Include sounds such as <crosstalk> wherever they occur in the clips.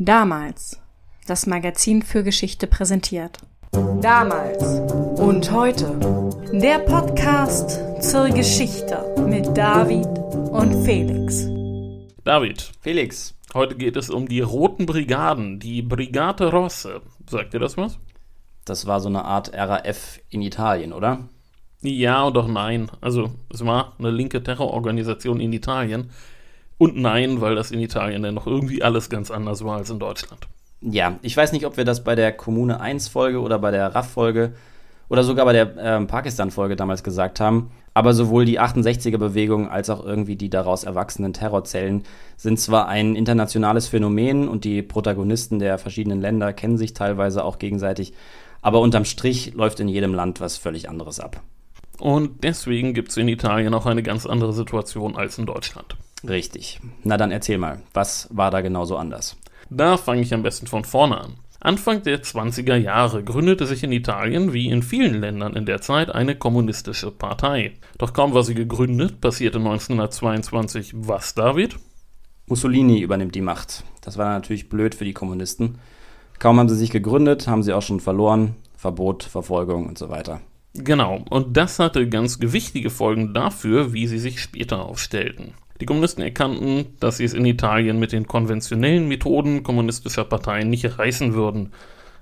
Damals. Das Magazin für Geschichte präsentiert. Damals und heute. Der Podcast zur Geschichte mit David und Felix. David, Felix, heute geht es um die Roten Brigaden, die Brigate Rosse. Sagt dir das was? das war so eine Art RAF in Italien, oder? Ja und auch nein. Also es war eine linke Terrororganisation in Italien. Und nein, weil das in Italien dann noch irgendwie alles ganz anders war als in Deutschland. Ja, ich weiß nicht, ob wir das bei der Kommune 1 Folge oder bei der RAF-Folge oder sogar bei der ähm, Pakistan-Folge damals gesagt haben. Aber sowohl die 68er-Bewegung als auch irgendwie die daraus erwachsenen Terrorzellen sind zwar ein internationales Phänomen und die Protagonisten der verschiedenen Länder kennen sich teilweise auch gegenseitig, aber unterm Strich läuft in jedem Land was völlig anderes ab. Und deswegen gibt es in Italien auch eine ganz andere Situation als in Deutschland. Richtig. Na dann erzähl mal, was war da genau so anders? Da fange ich am besten von vorne an. Anfang der 20er Jahre gründete sich in Italien, wie in vielen Ländern in der Zeit, eine kommunistische Partei. Doch kaum war sie gegründet, passierte 1922 was, David? Mussolini übernimmt die Macht. Das war natürlich blöd für die Kommunisten. Kaum haben sie sich gegründet, haben sie auch schon verloren. Verbot, Verfolgung und so weiter. Genau, und das hatte ganz gewichtige Folgen dafür, wie sie sich später aufstellten. Die Kommunisten erkannten, dass sie es in Italien mit den konventionellen Methoden kommunistischer Parteien nicht reißen würden,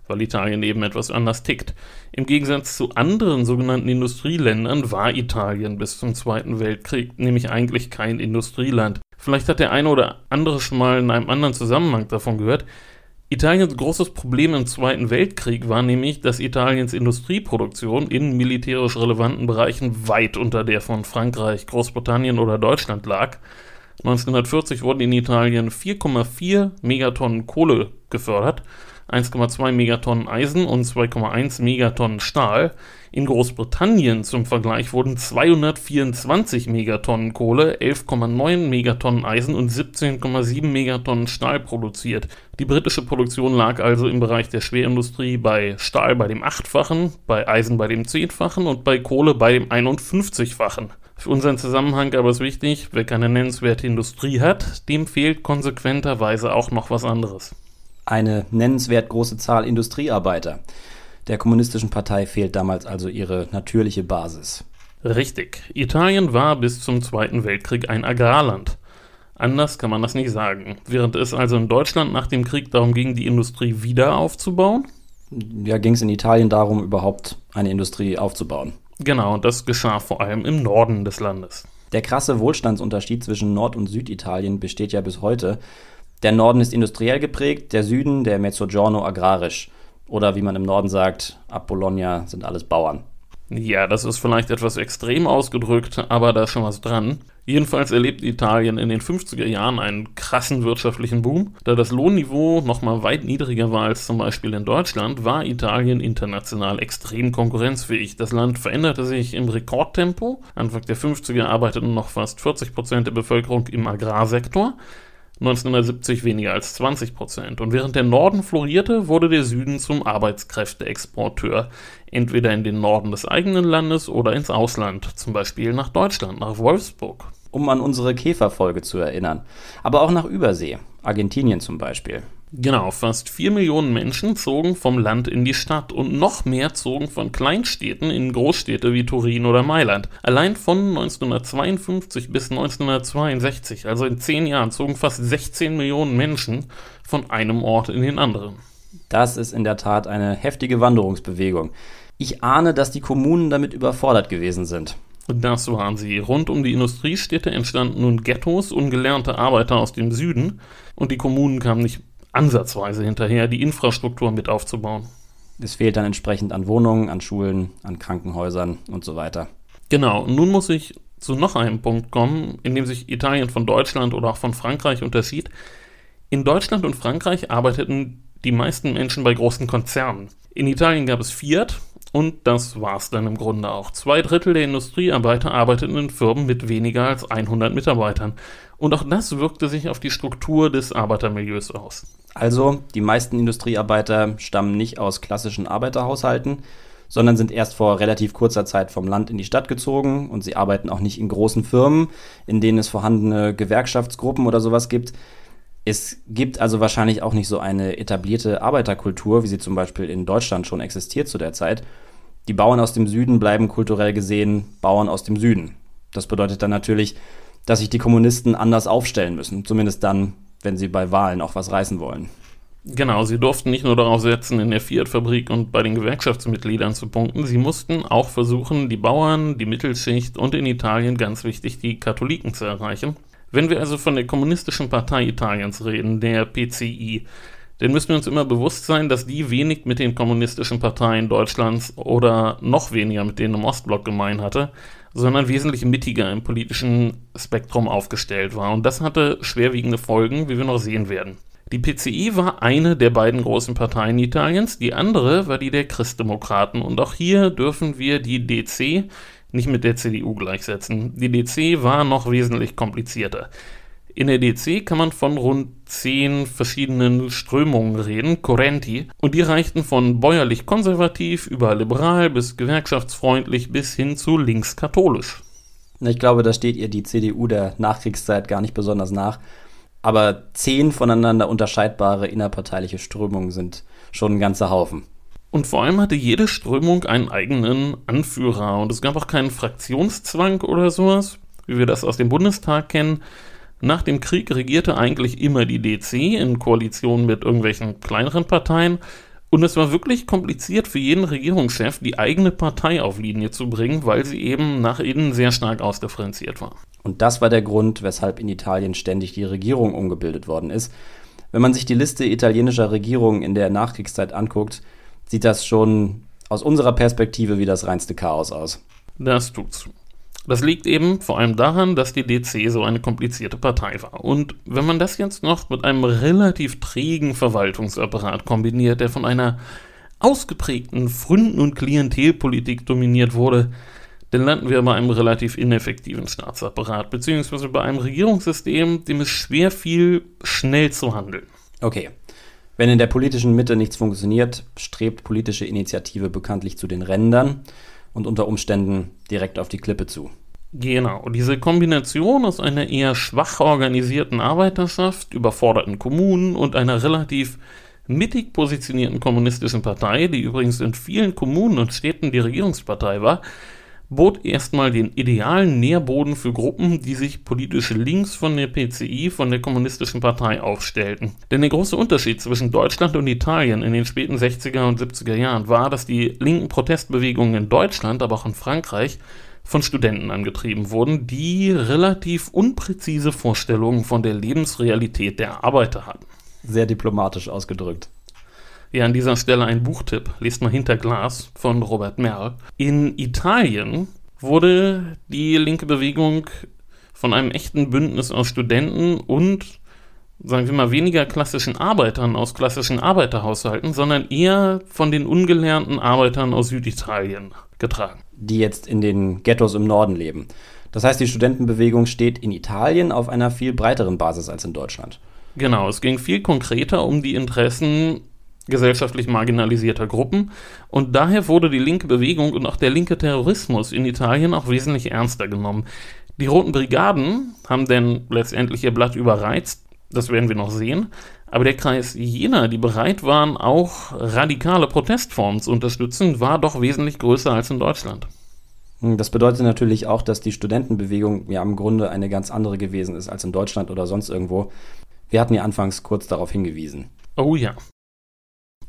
weil Italien eben etwas anders tickt. Im Gegensatz zu anderen sogenannten Industrieländern war Italien bis zum Zweiten Weltkrieg nämlich eigentlich kein Industrieland. Vielleicht hat der eine oder andere schon mal in einem anderen Zusammenhang davon gehört. Italiens großes Problem im Zweiten Weltkrieg war nämlich, dass Italiens Industrieproduktion in militärisch relevanten Bereichen weit unter der von Frankreich, Großbritannien oder Deutschland lag. 1940 wurden in Italien 4,4 Megatonnen Kohle gefördert 1,2 Megatonnen Eisen und 2,1 Megatonnen Stahl. In Großbritannien zum Vergleich wurden 224 Megatonnen Kohle, 11,9 Megatonnen Eisen und 17,7 Megatonnen Stahl produziert. Die britische Produktion lag also im Bereich der Schwerindustrie bei Stahl bei dem achtfachen, bei Eisen bei dem zehnfachen und bei Kohle bei dem 51-fachen. Für unseren Zusammenhang aber ist wichtig, wer keine nennenswerte Industrie hat, dem fehlt konsequenterweise auch noch was anderes eine nennenswert große Zahl Industriearbeiter. Der kommunistischen Partei fehlt damals also ihre natürliche Basis. Richtig. Italien war bis zum Zweiten Weltkrieg ein Agrarland. Anders kann man das nicht sagen. Während es also in Deutschland nach dem Krieg darum ging, die Industrie wieder aufzubauen? Ja, ging es in Italien darum, überhaupt eine Industrie aufzubauen. Genau, das geschah vor allem im Norden des Landes. Der krasse Wohlstandsunterschied zwischen Nord- und Süditalien besteht ja bis heute. Der Norden ist industriell geprägt, der Süden, der Mezzogiorno, agrarisch. Oder wie man im Norden sagt, ab Bologna sind alles Bauern. Ja, das ist vielleicht etwas extrem ausgedrückt, aber da ist schon was dran. Jedenfalls erlebt Italien in den 50er Jahren einen krassen wirtschaftlichen Boom. Da das Lohnniveau nochmal weit niedriger war als zum Beispiel in Deutschland, war Italien international extrem konkurrenzfähig. Das Land veränderte sich im Rekordtempo. Anfang der 50er arbeiteten noch fast 40 Prozent der Bevölkerung im Agrarsektor. 1970 weniger als 20 Prozent. Und während der Norden florierte, wurde der Süden zum Arbeitskräfteexporteur, entweder in den Norden des eigenen Landes oder ins Ausland, zum Beispiel nach Deutschland, nach Wolfsburg. Um an unsere Käferfolge zu erinnern. Aber auch nach Übersee, Argentinien zum Beispiel. Genau, fast vier Millionen Menschen zogen vom Land in die Stadt und noch mehr zogen von Kleinstädten in Großstädte wie Turin oder Mailand. Allein von 1952 bis 1962, also in zehn Jahren, zogen fast 16 Millionen Menschen von einem Ort in den anderen. Das ist in der Tat eine heftige Wanderungsbewegung. Ich ahne, dass die Kommunen damit überfordert gewesen sind. Das waren sie. Rund um die Industriestädte entstanden nun Ghettos, ungelernte Arbeiter aus dem Süden und die Kommunen kamen nicht ansatzweise hinterher, die Infrastruktur mit aufzubauen. Es fehlt dann entsprechend an Wohnungen, an Schulen, an Krankenhäusern und so weiter. Genau, und nun muss ich zu noch einem Punkt kommen, in dem sich Italien von Deutschland oder auch von Frankreich unterschied. In Deutschland und Frankreich arbeiteten die meisten Menschen bei großen Konzernen. In Italien gab es Fiat und das war's dann im Grunde auch. Zwei Drittel der Industriearbeiter arbeiteten in Firmen mit weniger als 100 Mitarbeitern. Und auch das wirkte sich auf die Struktur des Arbeitermilieus aus. Also, die meisten Industriearbeiter stammen nicht aus klassischen Arbeiterhaushalten, sondern sind erst vor relativ kurzer Zeit vom Land in die Stadt gezogen und sie arbeiten auch nicht in großen Firmen, in denen es vorhandene Gewerkschaftsgruppen oder sowas gibt. Es gibt also wahrscheinlich auch nicht so eine etablierte Arbeiterkultur, wie sie zum Beispiel in Deutschland schon existiert zu der Zeit. Die Bauern aus dem Süden bleiben kulturell gesehen Bauern aus dem Süden. Das bedeutet dann natürlich, dass sich die Kommunisten anders aufstellen müssen, zumindest dann, wenn sie bei Wahlen auch was reißen wollen. Genau, sie durften nicht nur darauf setzen, in der Fiat-Fabrik und bei den Gewerkschaftsmitgliedern zu punkten, sie mussten auch versuchen, die Bauern, die Mittelschicht und in Italien ganz wichtig die Katholiken zu erreichen. Wenn wir also von der Kommunistischen Partei Italiens reden, der PCI, dann müssen wir uns immer bewusst sein, dass die wenig mit den kommunistischen Parteien Deutschlands oder noch weniger mit denen im Ostblock gemein hatte, sondern wesentlich mittiger im politischen Spektrum aufgestellt war. Und das hatte schwerwiegende Folgen, wie wir noch sehen werden. Die PCI war eine der beiden großen Parteien Italiens, die andere war die der Christdemokraten. Und auch hier dürfen wir die DC nicht mit der CDU gleichsetzen. Die DC war noch wesentlich komplizierter. In der DC kann man von rund zehn verschiedenen Strömungen reden, Correnti, und die reichten von bäuerlich-konservativ über liberal bis gewerkschaftsfreundlich bis hin zu linkskatholisch. Ich glaube, da steht ihr die CDU der Nachkriegszeit gar nicht besonders nach. Aber zehn voneinander unterscheidbare innerparteiliche Strömungen sind schon ein ganzer Haufen. Und vor allem hatte jede Strömung einen eigenen Anführer und es gab auch keinen Fraktionszwang oder sowas, wie wir das aus dem Bundestag kennen. Nach dem Krieg regierte eigentlich immer die DC in Koalition mit irgendwelchen kleineren Parteien und es war wirklich kompliziert für jeden Regierungschef, die eigene Partei auf Linie zu bringen, weil sie eben nach innen sehr stark ausdifferenziert war. Und das war der Grund, weshalb in Italien ständig die Regierung umgebildet worden ist. Wenn man sich die Liste italienischer Regierungen in der Nachkriegszeit anguckt, sieht das schon aus unserer Perspektive wie das reinste Chaos aus. Das tut's. Das liegt eben vor allem daran, dass die DC so eine komplizierte Partei war. Und wenn man das jetzt noch mit einem relativ trägen Verwaltungsapparat kombiniert, der von einer ausgeprägten Fründen- und Klientelpolitik dominiert wurde, dann landen wir bei einem relativ ineffektiven Staatsapparat, beziehungsweise bei einem Regierungssystem, dem es schwer fiel, schnell zu handeln. Okay, wenn in der politischen Mitte nichts funktioniert, strebt politische Initiative bekanntlich zu den Rändern und unter Umständen direkt auf die Klippe zu. Genau, diese Kombination aus einer eher schwach organisierten Arbeiterschaft, überforderten Kommunen und einer relativ mittig positionierten kommunistischen Partei, die übrigens in vielen Kommunen und Städten die Regierungspartei war, bot erstmal den idealen Nährboden für Gruppen, die sich politisch links von der PCI, von der Kommunistischen Partei aufstellten. Denn der große Unterschied zwischen Deutschland und Italien in den späten 60er und 70er Jahren war, dass die linken Protestbewegungen in Deutschland, aber auch in Frankreich von Studenten angetrieben wurden, die relativ unpräzise Vorstellungen von der Lebensrealität der Arbeiter hatten. Sehr diplomatisch ausgedrückt. Ja, an dieser Stelle ein Buchtipp. Lest mal Hinter Glas von Robert Merl. In Italien wurde die linke Bewegung von einem echten Bündnis aus Studenten und, sagen wir mal, weniger klassischen Arbeitern aus klassischen Arbeiterhaushalten, sondern eher von den ungelernten Arbeitern aus Süditalien getragen. Die jetzt in den Ghettos im Norden leben. Das heißt, die Studentenbewegung steht in Italien auf einer viel breiteren Basis als in Deutschland. Genau, es ging viel konkreter um die Interessen gesellschaftlich marginalisierter Gruppen und daher wurde die linke Bewegung und auch der linke Terrorismus in Italien auch wesentlich ernster genommen. Die Roten Brigaden haben denn letztendlich ihr Blatt überreizt, das werden wir noch sehen, aber der Kreis jener, die bereit waren, auch radikale Protestformen zu unterstützen, war doch wesentlich größer als in Deutschland. Das bedeutet natürlich auch, dass die Studentenbewegung ja im Grunde eine ganz andere gewesen ist als in Deutschland oder sonst irgendwo. Wir hatten ja anfangs kurz darauf hingewiesen. Oh ja.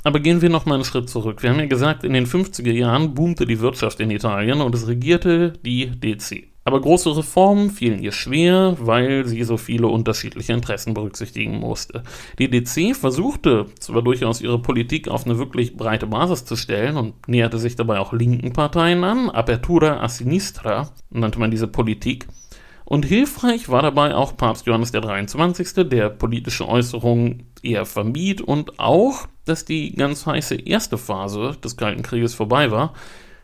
Aber gehen wir noch mal einen Schritt zurück. Wir haben ja gesagt, in den 50er Jahren boomte die Wirtschaft in Italien und es regierte die DC. Aber große Reformen fielen ihr schwer, weil sie so viele unterschiedliche Interessen berücksichtigen musste. Die DC versuchte zwar durchaus ihre Politik auf eine wirklich breite Basis zu stellen und näherte sich dabei auch linken Parteien an, Apertura a Sinistra nannte man diese Politik, und hilfreich war dabei auch Papst Johannes der 23., der politische Äußerungen eher vermied und auch, dass die ganz heiße erste Phase des Kalten Krieges vorbei war.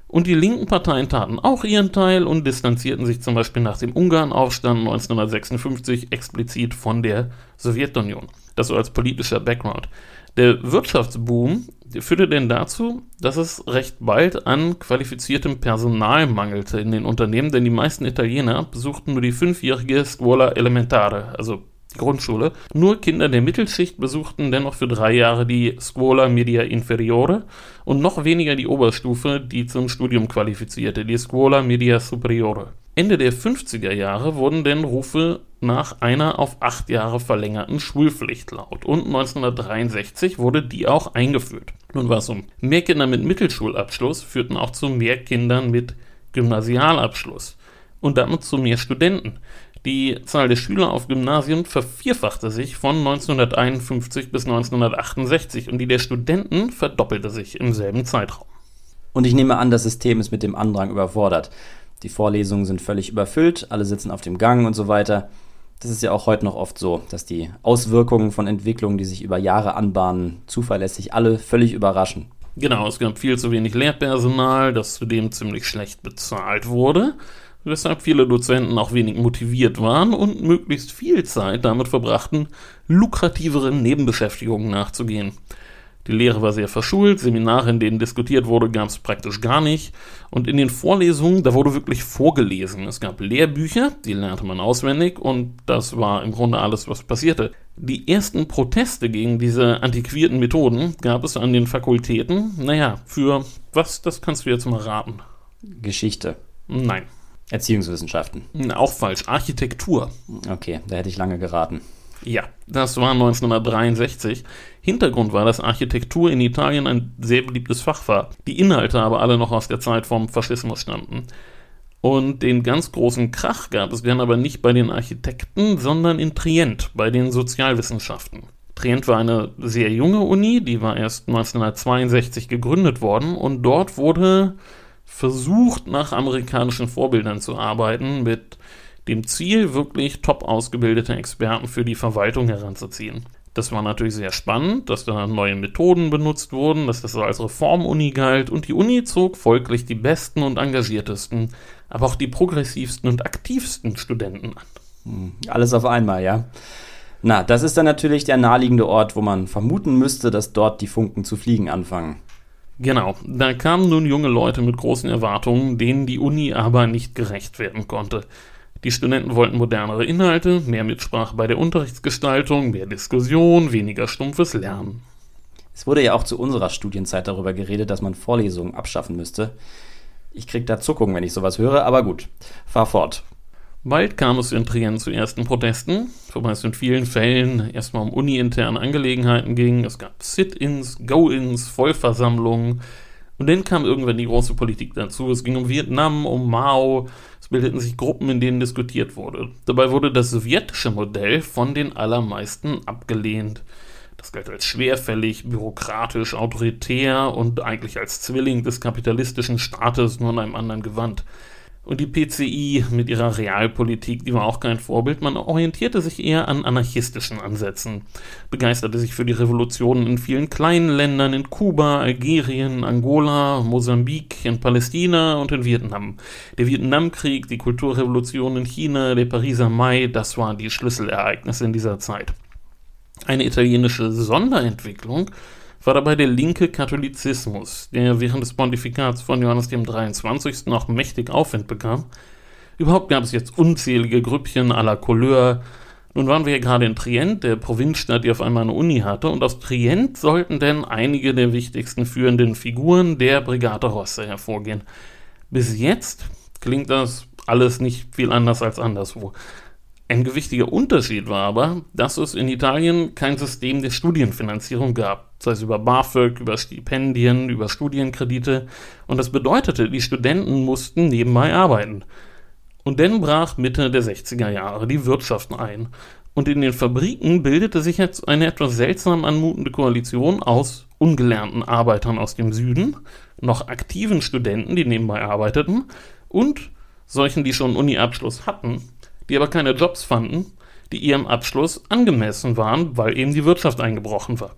Und die linken Parteien taten auch ihren Teil und distanzierten sich zum Beispiel nach dem Ungarnaufstand 1956 explizit von der Sowjetunion. Das so als politischer Background. Der Wirtschaftsboom führte denn dazu, dass es recht bald an qualifiziertem Personal mangelte in den Unternehmen, denn die meisten Italiener besuchten nur die fünfjährige Scuola Elementare, also Grundschule. Nur Kinder der Mittelschicht besuchten dennoch für drei Jahre die Scuola Media Inferiore und noch weniger die Oberstufe, die zum Studium qualifizierte, die Scuola Media Superiore. Ende der 50er Jahre wurden denn Rufe nach einer auf acht Jahre verlängerten Schulpflicht laut und 1963 wurde die auch eingeführt. Nun war es so, mehr Kinder mit Mittelschulabschluss führten auch zu mehr Kindern mit Gymnasialabschluss und damit zu mehr Studenten. Die Zahl der Schüler auf Gymnasien vervierfachte sich von 1951 bis 1968 und die der Studenten verdoppelte sich im selben Zeitraum. Und ich nehme an, das System ist mit dem Andrang überfordert. Die Vorlesungen sind völlig überfüllt, alle sitzen auf dem Gang und so weiter. Das ist ja auch heute noch oft so, dass die Auswirkungen von Entwicklungen, die sich über Jahre anbahnen, zuverlässig alle völlig überraschen. Genau, es gab viel zu wenig Lehrpersonal, das zudem ziemlich schlecht bezahlt wurde weshalb viele Dozenten auch wenig motiviert waren und möglichst viel Zeit damit verbrachten, lukrativeren Nebenbeschäftigungen nachzugehen. Die Lehre war sehr verschult, Seminare, in denen diskutiert wurde, gab es praktisch gar nicht. Und in den Vorlesungen, da wurde wirklich vorgelesen. Es gab Lehrbücher, die lernte man auswendig und das war im Grunde alles, was passierte. Die ersten Proteste gegen diese antiquierten Methoden gab es an den Fakultäten. Naja, für was, das kannst du jetzt mal raten. Geschichte. Nein. Erziehungswissenschaften. Auch falsch. Architektur. Okay, da hätte ich lange geraten. Ja, das war 1963. Hintergrund war, dass Architektur in Italien ein sehr beliebtes Fach war. Die Inhalte aber alle noch aus der Zeit vom Faschismus stammten. Und den ganz großen Krach gab es dann aber nicht bei den Architekten, sondern in Trient, bei den Sozialwissenschaften. Trient war eine sehr junge Uni, die war erst 1962 gegründet worden und dort wurde versucht, nach amerikanischen Vorbildern zu arbeiten, mit dem Ziel, wirklich top ausgebildete Experten für die Verwaltung heranzuziehen. Das war natürlich sehr spannend, dass da neue Methoden benutzt wurden, dass das als Reformuni galt und die Uni zog folglich die besten und engagiertesten, aber auch die progressivsten und aktivsten Studenten an. Hm, alles auf einmal, ja. Na, das ist dann natürlich der naheliegende Ort, wo man vermuten müsste, dass dort die Funken zu fliegen anfangen. Genau, da kamen nun junge Leute mit großen Erwartungen, denen die Uni aber nicht gerecht werden konnte. Die Studenten wollten modernere Inhalte, mehr Mitsprache bei der Unterrichtsgestaltung, mehr Diskussion, weniger stumpfes Lernen. Es wurde ja auch zu unserer Studienzeit darüber geredet, dass man Vorlesungen abschaffen müsste. Ich krieg da Zuckungen, wenn ich sowas höre, aber gut, fahr fort. Bald kam es in Trient zu ersten Protesten, wobei es in vielen Fällen erstmal um uni-interne Angelegenheiten ging. Es gab Sit-ins, Go-ins, Vollversammlungen. Und dann kam irgendwann die große Politik dazu. Es ging um Vietnam, um Mao. Es bildeten sich Gruppen, in denen diskutiert wurde. Dabei wurde das sowjetische Modell von den allermeisten abgelehnt. Das galt als schwerfällig, bürokratisch, autoritär und eigentlich als Zwilling des kapitalistischen Staates nur in einem anderen Gewand. Und die PCI mit ihrer Realpolitik, die war auch kein Vorbild. Man orientierte sich eher an anarchistischen Ansätzen, begeisterte sich für die Revolutionen in vielen kleinen Ländern, in Kuba, Algerien, Angola, Mosambik, in Palästina und in Vietnam. Der Vietnamkrieg, die Kulturrevolution in China, der Pariser Mai, das waren die Schlüsselereignisse in dieser Zeit. Eine italienische Sonderentwicklung war dabei der linke Katholizismus, der während des Pontifikats von Johannes dem 23. noch mächtig Aufwind bekam. Überhaupt gab es jetzt unzählige Grüppchen à la Couleur. Nun waren wir ja gerade in Trient, der Provinzstadt, die auf einmal eine Uni hatte, und aus Trient sollten denn einige der wichtigsten führenden Figuren der Brigade Rosse hervorgehen. Bis jetzt klingt das alles nicht viel anders als anderswo. Ein gewichtiger Unterschied war aber, dass es in Italien kein System der Studienfinanzierung gab, sei es über BAföG, über Stipendien, über Studienkredite, und das bedeutete, die Studenten mussten nebenbei arbeiten. Und dann brach Mitte der 60er Jahre die Wirtschaft ein, und in den Fabriken bildete sich jetzt eine etwas seltsam anmutende Koalition aus ungelernten Arbeitern aus dem Süden, noch aktiven Studenten, die nebenbei arbeiteten, und solchen, die schon Uni-Abschluss hatten, die aber keine Jobs fanden, die ihrem Abschluss angemessen waren, weil eben die Wirtschaft eingebrochen war.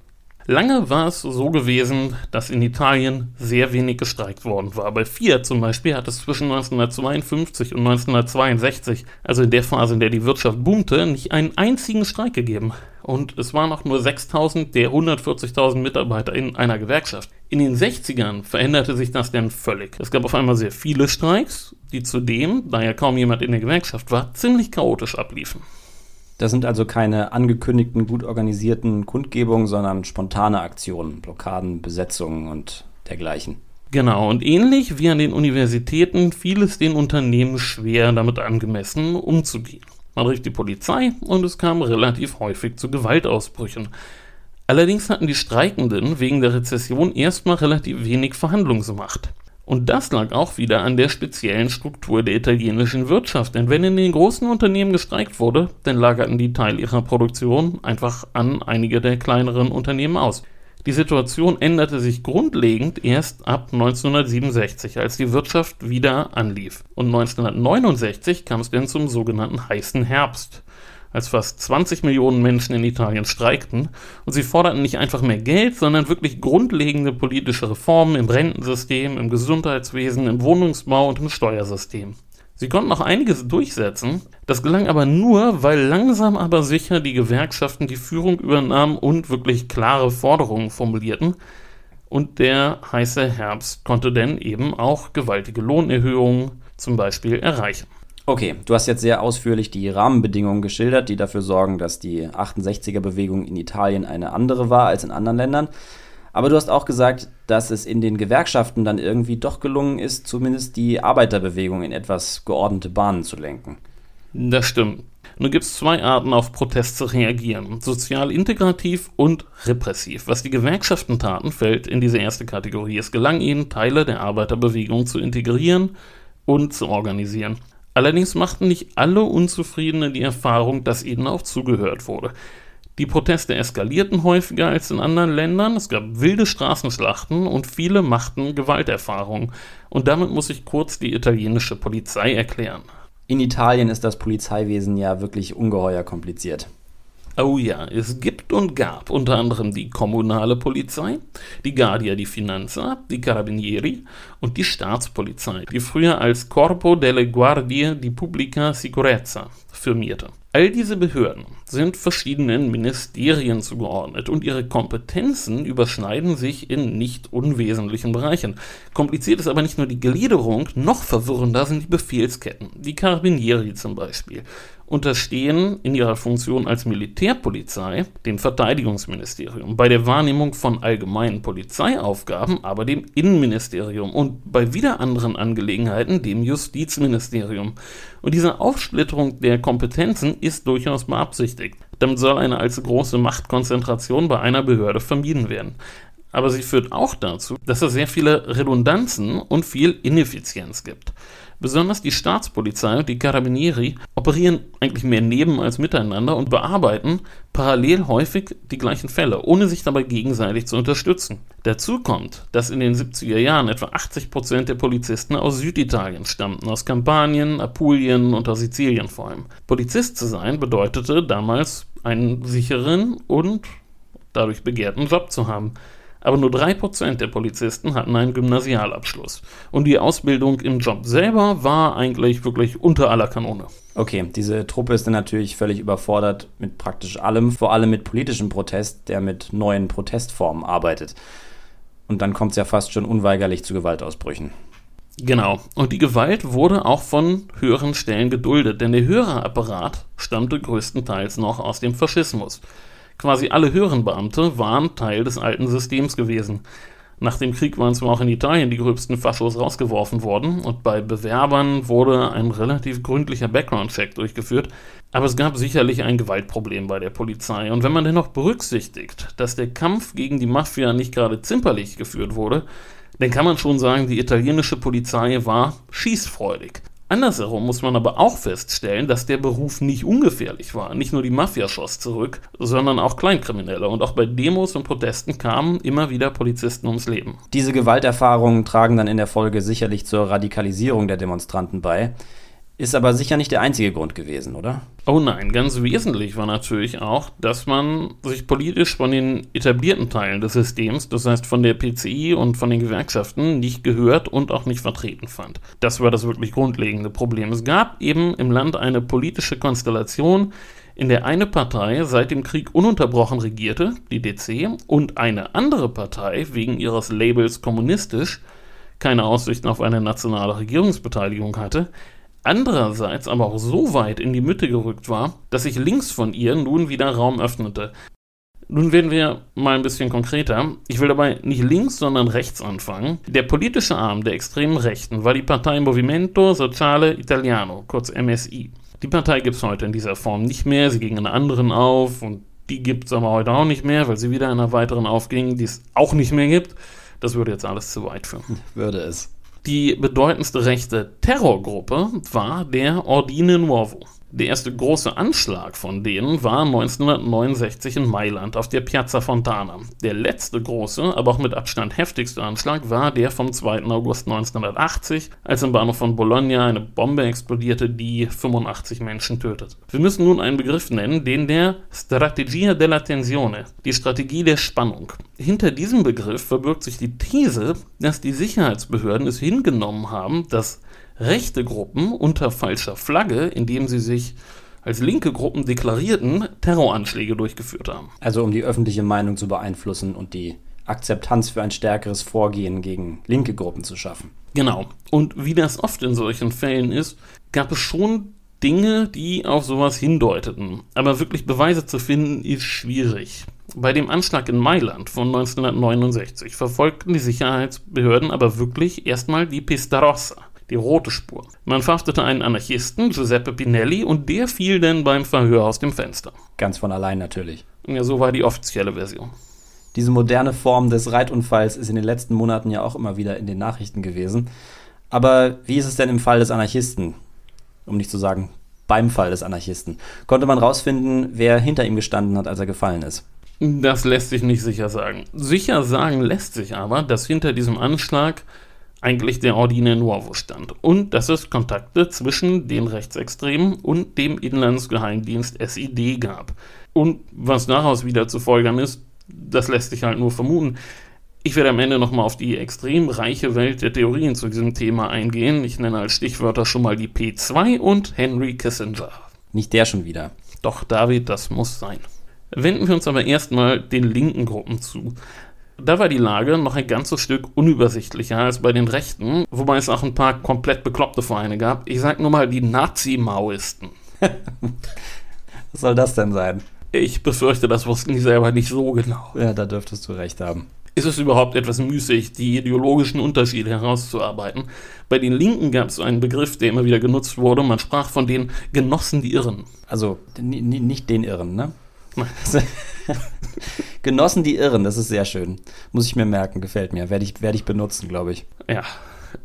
Lange war es so gewesen, dass in Italien sehr wenig gestreikt worden war. Bei Fiat zum Beispiel hat es zwischen 1952 und 1962, also in der Phase, in der die Wirtschaft boomte, nicht einen einzigen Streik gegeben. Und es waren auch nur 6000 der 140.000 Mitarbeiter in einer Gewerkschaft. In den 60ern veränderte sich das dann völlig. Es gab auf einmal sehr viele Streiks, die zudem, da ja kaum jemand in der Gewerkschaft war, ziemlich chaotisch abliefen. Das sind also keine angekündigten, gut organisierten Kundgebungen, sondern spontane Aktionen, Blockaden, Besetzungen und dergleichen. Genau, und ähnlich wie an den Universitäten fiel es den Unternehmen schwer, damit angemessen umzugehen. Man rief die Polizei und es kam relativ häufig zu Gewaltausbrüchen. Allerdings hatten die Streikenden wegen der Rezession erstmal relativ wenig Verhandlungsmacht. Und das lag auch wieder an der speziellen Struktur der italienischen Wirtschaft, denn wenn in den großen Unternehmen gestreikt wurde, dann lagerten die Teil ihrer Produktion einfach an einige der kleineren Unternehmen aus. Die Situation änderte sich grundlegend erst ab 1967, als die Wirtschaft wieder anlief. Und 1969 kam es dann zum sogenannten heißen Herbst als fast 20 Millionen Menschen in Italien streikten und sie forderten nicht einfach mehr Geld, sondern wirklich grundlegende politische Reformen im Rentensystem, im Gesundheitswesen, im Wohnungsbau und im Steuersystem. Sie konnten auch einiges durchsetzen, das gelang aber nur, weil langsam aber sicher die Gewerkschaften die Führung übernahmen und wirklich klare Forderungen formulierten, und der heiße Herbst konnte denn eben auch gewaltige Lohnerhöhungen zum Beispiel erreichen. Okay, du hast jetzt sehr ausführlich die Rahmenbedingungen geschildert, die dafür sorgen, dass die 68er-Bewegung in Italien eine andere war als in anderen Ländern. Aber du hast auch gesagt, dass es in den Gewerkschaften dann irgendwie doch gelungen ist, zumindest die Arbeiterbewegung in etwas geordnete Bahnen zu lenken. Das stimmt. Nun gibt es zwei Arten, auf Protest zu reagieren: sozial integrativ und repressiv. Was die Gewerkschaften taten, fällt in diese erste Kategorie. Es gelang ihnen, Teile der Arbeiterbewegung zu integrieren und zu organisieren. Allerdings machten nicht alle Unzufriedene die Erfahrung, dass ihnen auch zugehört wurde. Die Proteste eskalierten häufiger als in anderen Ländern, es gab wilde Straßenschlachten und viele machten Gewalterfahrungen. Und damit muss ich kurz die italienische Polizei erklären. In Italien ist das Polizeiwesen ja wirklich ungeheuer kompliziert. Oh ja, es gibt und gab unter anderem die kommunale Polizei, die Guardia di Finanza, die Carabinieri und die Staatspolizei, die früher als Corpo delle Guardie di Pubblica Sicurezza firmierte. All diese Behörden sind verschiedenen Ministerien zugeordnet und ihre Kompetenzen überschneiden sich in nicht unwesentlichen Bereichen. Kompliziert ist aber nicht nur die Gliederung, noch verwirrender sind die Befehlsketten. Die Carabinieri zum Beispiel unterstehen in ihrer Funktion als Militärpolizei dem Verteidigungsministerium, bei der Wahrnehmung von allgemeinen Polizeiaufgaben aber dem Innenministerium und bei wieder anderen Angelegenheiten dem Justizministerium. Und diese Aufsplitterung der Kompetenzen ist durchaus beabsichtigt. Damit soll eine allzu große Machtkonzentration bei einer Behörde vermieden werden. Aber sie führt auch dazu, dass es sehr viele Redundanzen und viel Ineffizienz gibt. Besonders die Staatspolizei und die Carabinieri operieren eigentlich mehr neben als miteinander und bearbeiten parallel häufig die gleichen Fälle, ohne sich dabei gegenseitig zu unterstützen. Dazu kommt, dass in den 70er Jahren etwa 80 Prozent der Polizisten aus Süditalien stammten, aus Kampanien, Apulien und aus Sizilien vor allem. Polizist zu sein bedeutete damals einen sicheren und dadurch begehrten Job zu haben aber nur 3% der Polizisten hatten einen Gymnasialabschluss. Und die Ausbildung im Job selber war eigentlich wirklich unter aller Kanone. Okay, diese Truppe ist dann natürlich völlig überfordert mit praktisch allem, vor allem mit politischem Protest, der mit neuen Protestformen arbeitet. Und dann kommt es ja fast schon unweigerlich zu Gewaltausbrüchen. Genau. Und die Gewalt wurde auch von höheren Stellen geduldet, denn der höhere Apparat stammte größtenteils noch aus dem Faschismus. Quasi alle höheren Beamte waren Teil des alten Systems gewesen. Nach dem Krieg waren zwar auch in Italien die gröbsten Faschos rausgeworfen worden und bei Bewerbern wurde ein relativ gründlicher Background-Check durchgeführt, aber es gab sicherlich ein Gewaltproblem bei der Polizei. Und wenn man dennoch berücksichtigt, dass der Kampf gegen die Mafia nicht gerade zimperlich geführt wurde, dann kann man schon sagen, die italienische Polizei war schießfreudig. Andersherum muss man aber auch feststellen, dass der Beruf nicht ungefährlich war. Nicht nur die Mafia schoss zurück, sondern auch Kleinkriminelle. Und auch bei Demos und Protesten kamen immer wieder Polizisten ums Leben. Diese Gewalterfahrungen tragen dann in der Folge sicherlich zur Radikalisierung der Demonstranten bei. Ist aber sicher nicht der einzige Grund gewesen, oder? Oh nein, ganz wesentlich war natürlich auch, dass man sich politisch von den etablierten Teilen des Systems, das heißt von der PCI und von den Gewerkschaften, nicht gehört und auch nicht vertreten fand. Das war das wirklich grundlegende Problem. Es gab eben im Land eine politische Konstellation, in der eine Partei seit dem Krieg ununterbrochen regierte, die DC, und eine andere Partei wegen ihres Labels kommunistisch keine Aussichten auf eine nationale Regierungsbeteiligung hatte, andererseits aber auch so weit in die Mitte gerückt war, dass sich links von ihr nun wieder Raum öffnete. Nun werden wir mal ein bisschen konkreter. Ich will dabei nicht links, sondern rechts anfangen. Der politische Arm der extremen Rechten war die Partei Movimento Sociale Italiano, kurz MSI. Die Partei gibt es heute in dieser Form nicht mehr, sie ging in anderen auf und die gibt es aber heute auch nicht mehr, weil sie wieder in einer weiteren aufging, die es auch nicht mehr gibt. Das würde jetzt alles zu weit führen. Würde es. Die bedeutendste rechte Terrorgruppe war der Ordine Nuovo. Der erste große Anschlag von denen war 1969 in Mailand auf der Piazza Fontana. Der letzte große, aber auch mit Abstand heftigste Anschlag war der vom 2. August 1980, als im Bahnhof von Bologna eine Bombe explodierte, die 85 Menschen tötet. Wir müssen nun einen Begriff nennen, den der Strategia della Tensione, die Strategie der Spannung. Hinter diesem Begriff verbirgt sich die These, dass die Sicherheitsbehörden es hingenommen haben, dass rechte Gruppen unter falscher Flagge, indem sie sich als linke Gruppen deklarierten, Terroranschläge durchgeführt haben. Also um die öffentliche Meinung zu beeinflussen und die Akzeptanz für ein stärkeres Vorgehen gegen linke Gruppen zu schaffen. Genau. Und wie das oft in solchen Fällen ist, gab es schon Dinge, die auf sowas hindeuteten. Aber wirklich Beweise zu finden, ist schwierig. Bei dem Anschlag in Mailand von 1969 verfolgten die Sicherheitsbehörden aber wirklich erstmal die Pista Rossa die rote Spur. Man verhaftete einen Anarchisten, Giuseppe Pinelli, und der fiel dann beim Verhör aus dem Fenster. Ganz von allein natürlich. Ja, so war die offizielle Version. Diese moderne Form des Reitunfalls ist in den letzten Monaten ja auch immer wieder in den Nachrichten gewesen. Aber wie ist es denn im Fall des Anarchisten? Um nicht zu sagen, beim Fall des Anarchisten. Konnte man rausfinden, wer hinter ihm gestanden hat, als er gefallen ist? Das lässt sich nicht sicher sagen. Sicher sagen lässt sich aber, dass hinter diesem Anschlag eigentlich der Ordine Nuovo stand und dass es Kontakte zwischen den Rechtsextremen und dem Inlandsgeheimdienst SID gab. Und was daraus wieder zu folgern ist, das lässt sich halt nur vermuten. Ich werde am Ende nochmal auf die extrem reiche Welt der Theorien zu diesem Thema eingehen. Ich nenne als Stichwörter schon mal die P2 und Henry Kissinger. Nicht der schon wieder. Doch, David, das muss sein. Wenden wir uns aber erstmal den linken Gruppen zu. Da war die Lage noch ein ganzes Stück unübersichtlicher als bei den Rechten, wobei es auch ein paar komplett bekloppte Vereine gab. Ich sag nur mal die Nazi-Maoisten. Was soll das denn sein? Ich befürchte, das wussten die selber nicht so genau. Ja, da dürftest du recht haben. Ist es überhaupt etwas müßig, die ideologischen Unterschiede herauszuarbeiten? Bei den Linken gab es einen Begriff, der immer wieder genutzt wurde. Man sprach von den Genossen die Irren. Also nicht den Irren, ne? <laughs> Genossen die Irren, das ist sehr schön. Muss ich mir merken, gefällt mir. Werde ich, werd ich benutzen, glaube ich. Ja.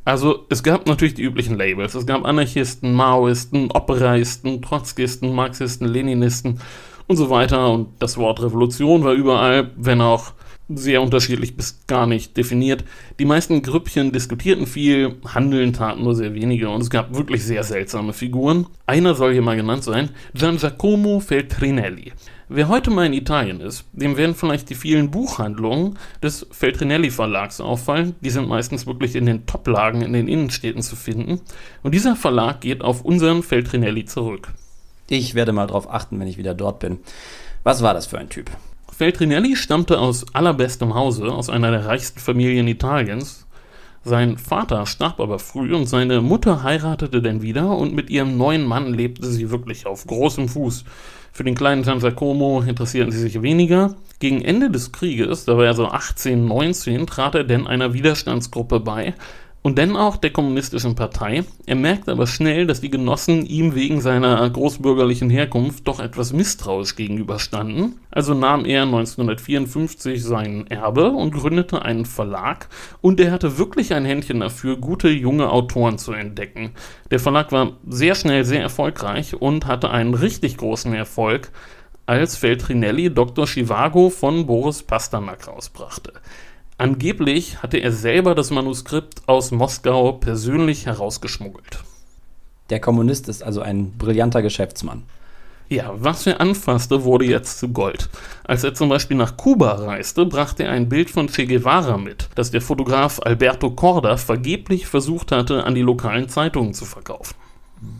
Also es gab natürlich die üblichen Labels. Es gab Anarchisten, Maoisten, Operaisten, Trotzkisten, Marxisten, Leninisten und so weiter. Und das Wort Revolution war überall, wenn auch sehr unterschiedlich bis gar nicht definiert. Die meisten Grüppchen diskutierten viel, Handeln taten nur sehr wenige und es gab wirklich sehr seltsame Figuren. Einer soll hier mal genannt sein, Gian Giacomo Feltrinelli. Wer heute mal in Italien ist, dem werden vielleicht die vielen Buchhandlungen des Feltrinelli Verlags auffallen. Die sind meistens wirklich in den Toplagen in den Innenstädten zu finden. Und dieser Verlag geht auf unseren Feltrinelli zurück. Ich werde mal drauf achten, wenn ich wieder dort bin. Was war das für ein Typ? Feltrinelli stammte aus allerbestem Hause, aus einer der reichsten Familien Italiens. Sein Vater starb aber früh und seine Mutter heiratete dann wieder und mit ihrem neuen Mann lebte sie wirklich auf großem Fuß. Für den kleinen San Giacomo interessierten sie sich weniger. Gegen Ende des Krieges, da war er so 18, 19, trat er denn einer Widerstandsgruppe bei, und dann auch der kommunistischen Partei. Er merkte aber schnell, dass die Genossen ihm wegen seiner großbürgerlichen Herkunft doch etwas misstrauisch gegenüberstanden. Also nahm er 1954 sein Erbe und gründete einen Verlag und er hatte wirklich ein Händchen dafür, gute junge Autoren zu entdecken. Der Verlag war sehr schnell sehr erfolgreich und hatte einen richtig großen Erfolg, als Feltrinelli Dr. Chivago von Boris Pasternak rausbrachte. Angeblich hatte er selber das Manuskript aus Moskau persönlich herausgeschmuggelt. Der Kommunist ist also ein brillanter Geschäftsmann. Ja, was er anfasste, wurde jetzt zu Gold. Als er zum Beispiel nach Kuba reiste, brachte er ein Bild von Che Guevara mit, das der Fotograf Alberto Corda vergeblich versucht hatte, an die lokalen Zeitungen zu verkaufen.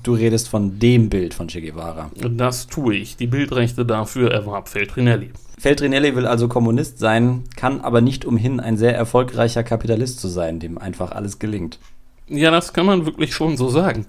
Du redest von dem Bild von Che Guevara. Das tue ich. Die Bildrechte dafür erwarb Feltrinelli. Feltrinelli will also Kommunist sein, kann aber nicht umhin, ein sehr erfolgreicher Kapitalist zu sein, dem einfach alles gelingt. Ja, das kann man wirklich schon so sagen.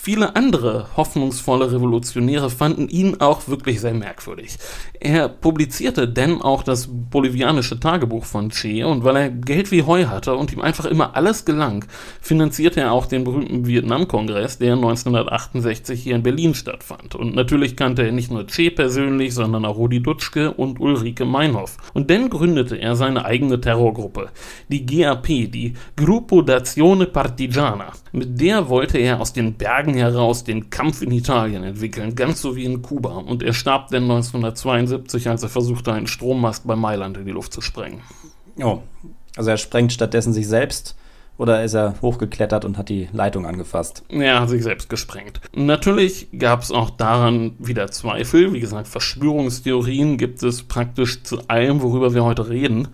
Viele andere hoffnungsvolle Revolutionäre fanden ihn auch wirklich sehr merkwürdig. Er publizierte denn auch das bolivianische Tagebuch von Che und weil er Geld wie Heu hatte und ihm einfach immer alles gelang, finanzierte er auch den berühmten Vietnamkongress, der 1968 hier in Berlin stattfand. Und natürlich kannte er nicht nur Che persönlich, sondern auch Rudi Dutschke und Ulrike Meinhoff. Und dann gründete er seine eigene Terrorgruppe, die GAP, die Gruppo d'Azione Partigiana. Mit der wollte er aus den Bergen heraus den Kampf in Italien entwickeln, ganz so wie in Kuba. Und er starb dann 1972, als er versuchte, einen Strommast bei Mailand in die Luft zu sprengen. Oh, also er sprengt stattdessen sich selbst oder ist er hochgeklettert und hat die Leitung angefasst? Er hat sich selbst gesprengt. Natürlich gab es auch daran wieder Zweifel. Wie gesagt, Verschwörungstheorien gibt es praktisch zu allem, worüber wir heute reden.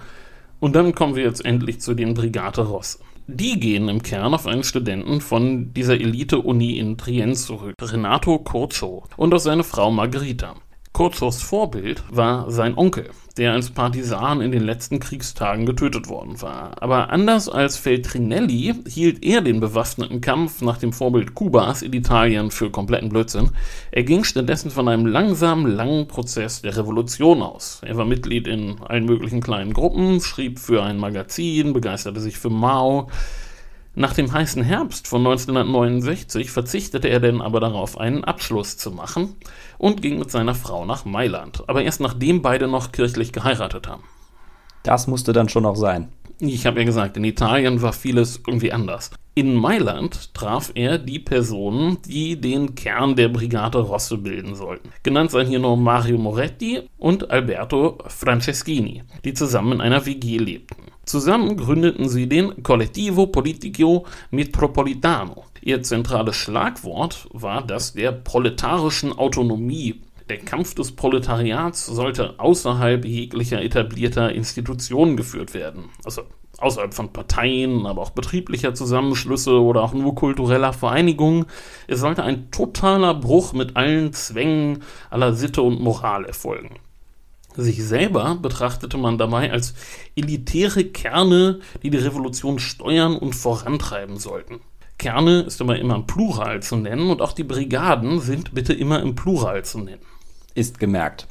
Und dann kommen wir jetzt endlich zu den Brigate Ross. Die gehen im Kern auf einen Studenten von dieser Elite-Uni in Trient zurück, Renato Curcio, und auf seine Frau Margherita. Curzos Vorbild war sein Onkel, der als Partisan in den letzten Kriegstagen getötet worden war. Aber anders als Feltrinelli hielt er den bewaffneten Kampf nach dem Vorbild Kubas in Italien für kompletten Blödsinn. Er ging stattdessen von einem langsamen, langen Prozess der Revolution aus. Er war Mitglied in allen möglichen kleinen Gruppen, schrieb für ein Magazin, begeisterte sich für Mao, nach dem heißen Herbst von 1969 verzichtete er denn aber darauf, einen Abschluss zu machen und ging mit seiner Frau nach Mailand, aber erst nachdem beide noch kirchlich geheiratet haben. Das musste dann schon auch sein. Ich habe ja gesagt, in Italien war vieles irgendwie anders. In Mailand traf er die Personen, die den Kern der Brigade Rosse bilden sollten. Genannt seien hier nur Mario Moretti und Alberto Franceschini, die zusammen in einer WG lebten. Zusammen gründeten sie den Collettivo Politico Metropolitano. Ihr zentrales Schlagwort war das der proletarischen Autonomie. Der Kampf des Proletariats sollte außerhalb jeglicher etablierter Institutionen geführt werden. Also außerhalb von Parteien, aber auch betrieblicher Zusammenschlüsse oder auch nur kultureller Vereinigungen. Es sollte ein totaler Bruch mit allen Zwängen aller Sitte und Moral erfolgen. Sich selber betrachtete man dabei als elitäre Kerne, die die Revolution steuern und vorantreiben sollten. Kerne ist aber immer im Plural zu nennen und auch die Brigaden sind bitte immer im Plural zu nennen. Ist gemerkt.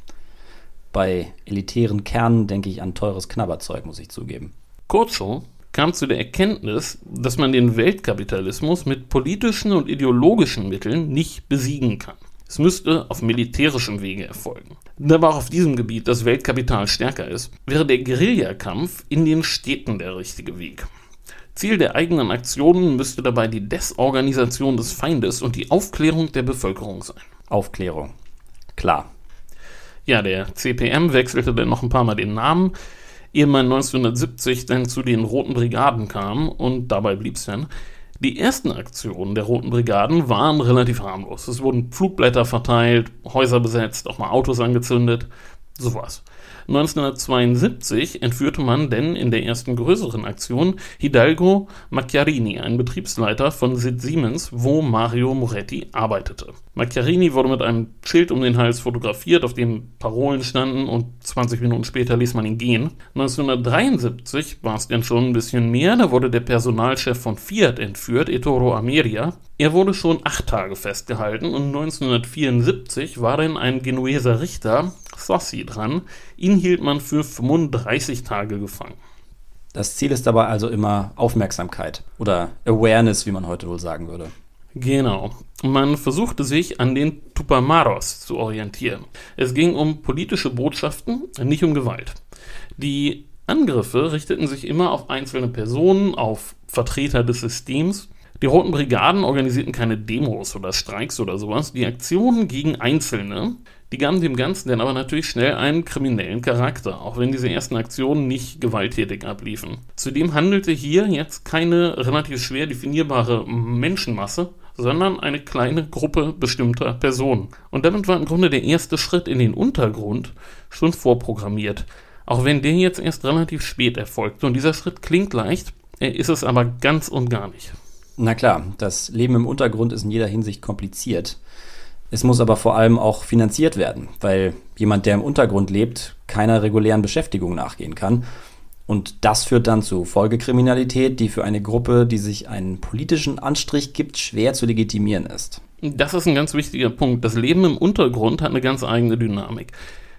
Bei elitären Kernen denke ich an teures Knabberzeug, muss ich zugeben. Curcio kam zu der Erkenntnis, dass man den Weltkapitalismus mit politischen und ideologischen Mitteln nicht besiegen kann. Es müsste auf militärischem Wege erfolgen. Da aber auch auf diesem Gebiet das Weltkapital stärker ist, wäre der Guerillakampf in den Städten der richtige Weg. Ziel der eigenen Aktionen müsste dabei die Desorganisation des Feindes und die Aufklärung der Bevölkerung sein. Aufklärung. Klar. Ja, der CPM wechselte dann noch ein paar Mal den Namen, ehe man 1970 dann zu den Roten Brigaden kam und dabei blieb es dann. Die ersten Aktionen der Roten Brigaden waren relativ harmlos. Es wurden Flugblätter verteilt, Häuser besetzt, auch mal Autos angezündet, sowas. 1972 entführte man denn in der ersten größeren Aktion Hidalgo Macchiarini, einen Betriebsleiter von Sid Siemens, wo Mario Moretti arbeitete. Macchiarini wurde mit einem Schild um den Hals fotografiert, auf dem Parolen standen und 20 Minuten später ließ man ihn gehen. 1973 war es denn schon ein bisschen mehr, da wurde der Personalchef von Fiat entführt, Ettore Ameria. Er wurde schon acht Tage festgehalten und 1974 war dann ein Genueser Richter, Sossi, dran. Ihn hielt man für 35 Tage gefangen. Das Ziel ist dabei also immer Aufmerksamkeit oder Awareness, wie man heute wohl sagen würde. Genau. Man versuchte sich an den Tupamaros zu orientieren. Es ging um politische Botschaften, nicht um Gewalt. Die Angriffe richteten sich immer auf einzelne Personen, auf Vertreter des Systems die Roten Brigaden organisierten keine Demos oder Streiks oder sowas. Die Aktionen gegen Einzelne, die gaben dem Ganzen dann aber natürlich schnell einen kriminellen Charakter, auch wenn diese ersten Aktionen nicht gewalttätig abliefen. Zudem handelte hier jetzt keine relativ schwer definierbare Menschenmasse, sondern eine kleine Gruppe bestimmter Personen. Und damit war im Grunde der erste Schritt in den Untergrund schon vorprogrammiert. Auch wenn der jetzt erst relativ spät erfolgte. Und dieser Schritt klingt leicht, er ist es aber ganz und gar nicht. Na klar, das Leben im Untergrund ist in jeder Hinsicht kompliziert. Es muss aber vor allem auch finanziert werden, weil jemand, der im Untergrund lebt, keiner regulären Beschäftigung nachgehen kann. Und das führt dann zu Folgekriminalität, die für eine Gruppe, die sich einen politischen Anstrich gibt, schwer zu legitimieren ist. Das ist ein ganz wichtiger Punkt. Das Leben im Untergrund hat eine ganz eigene Dynamik.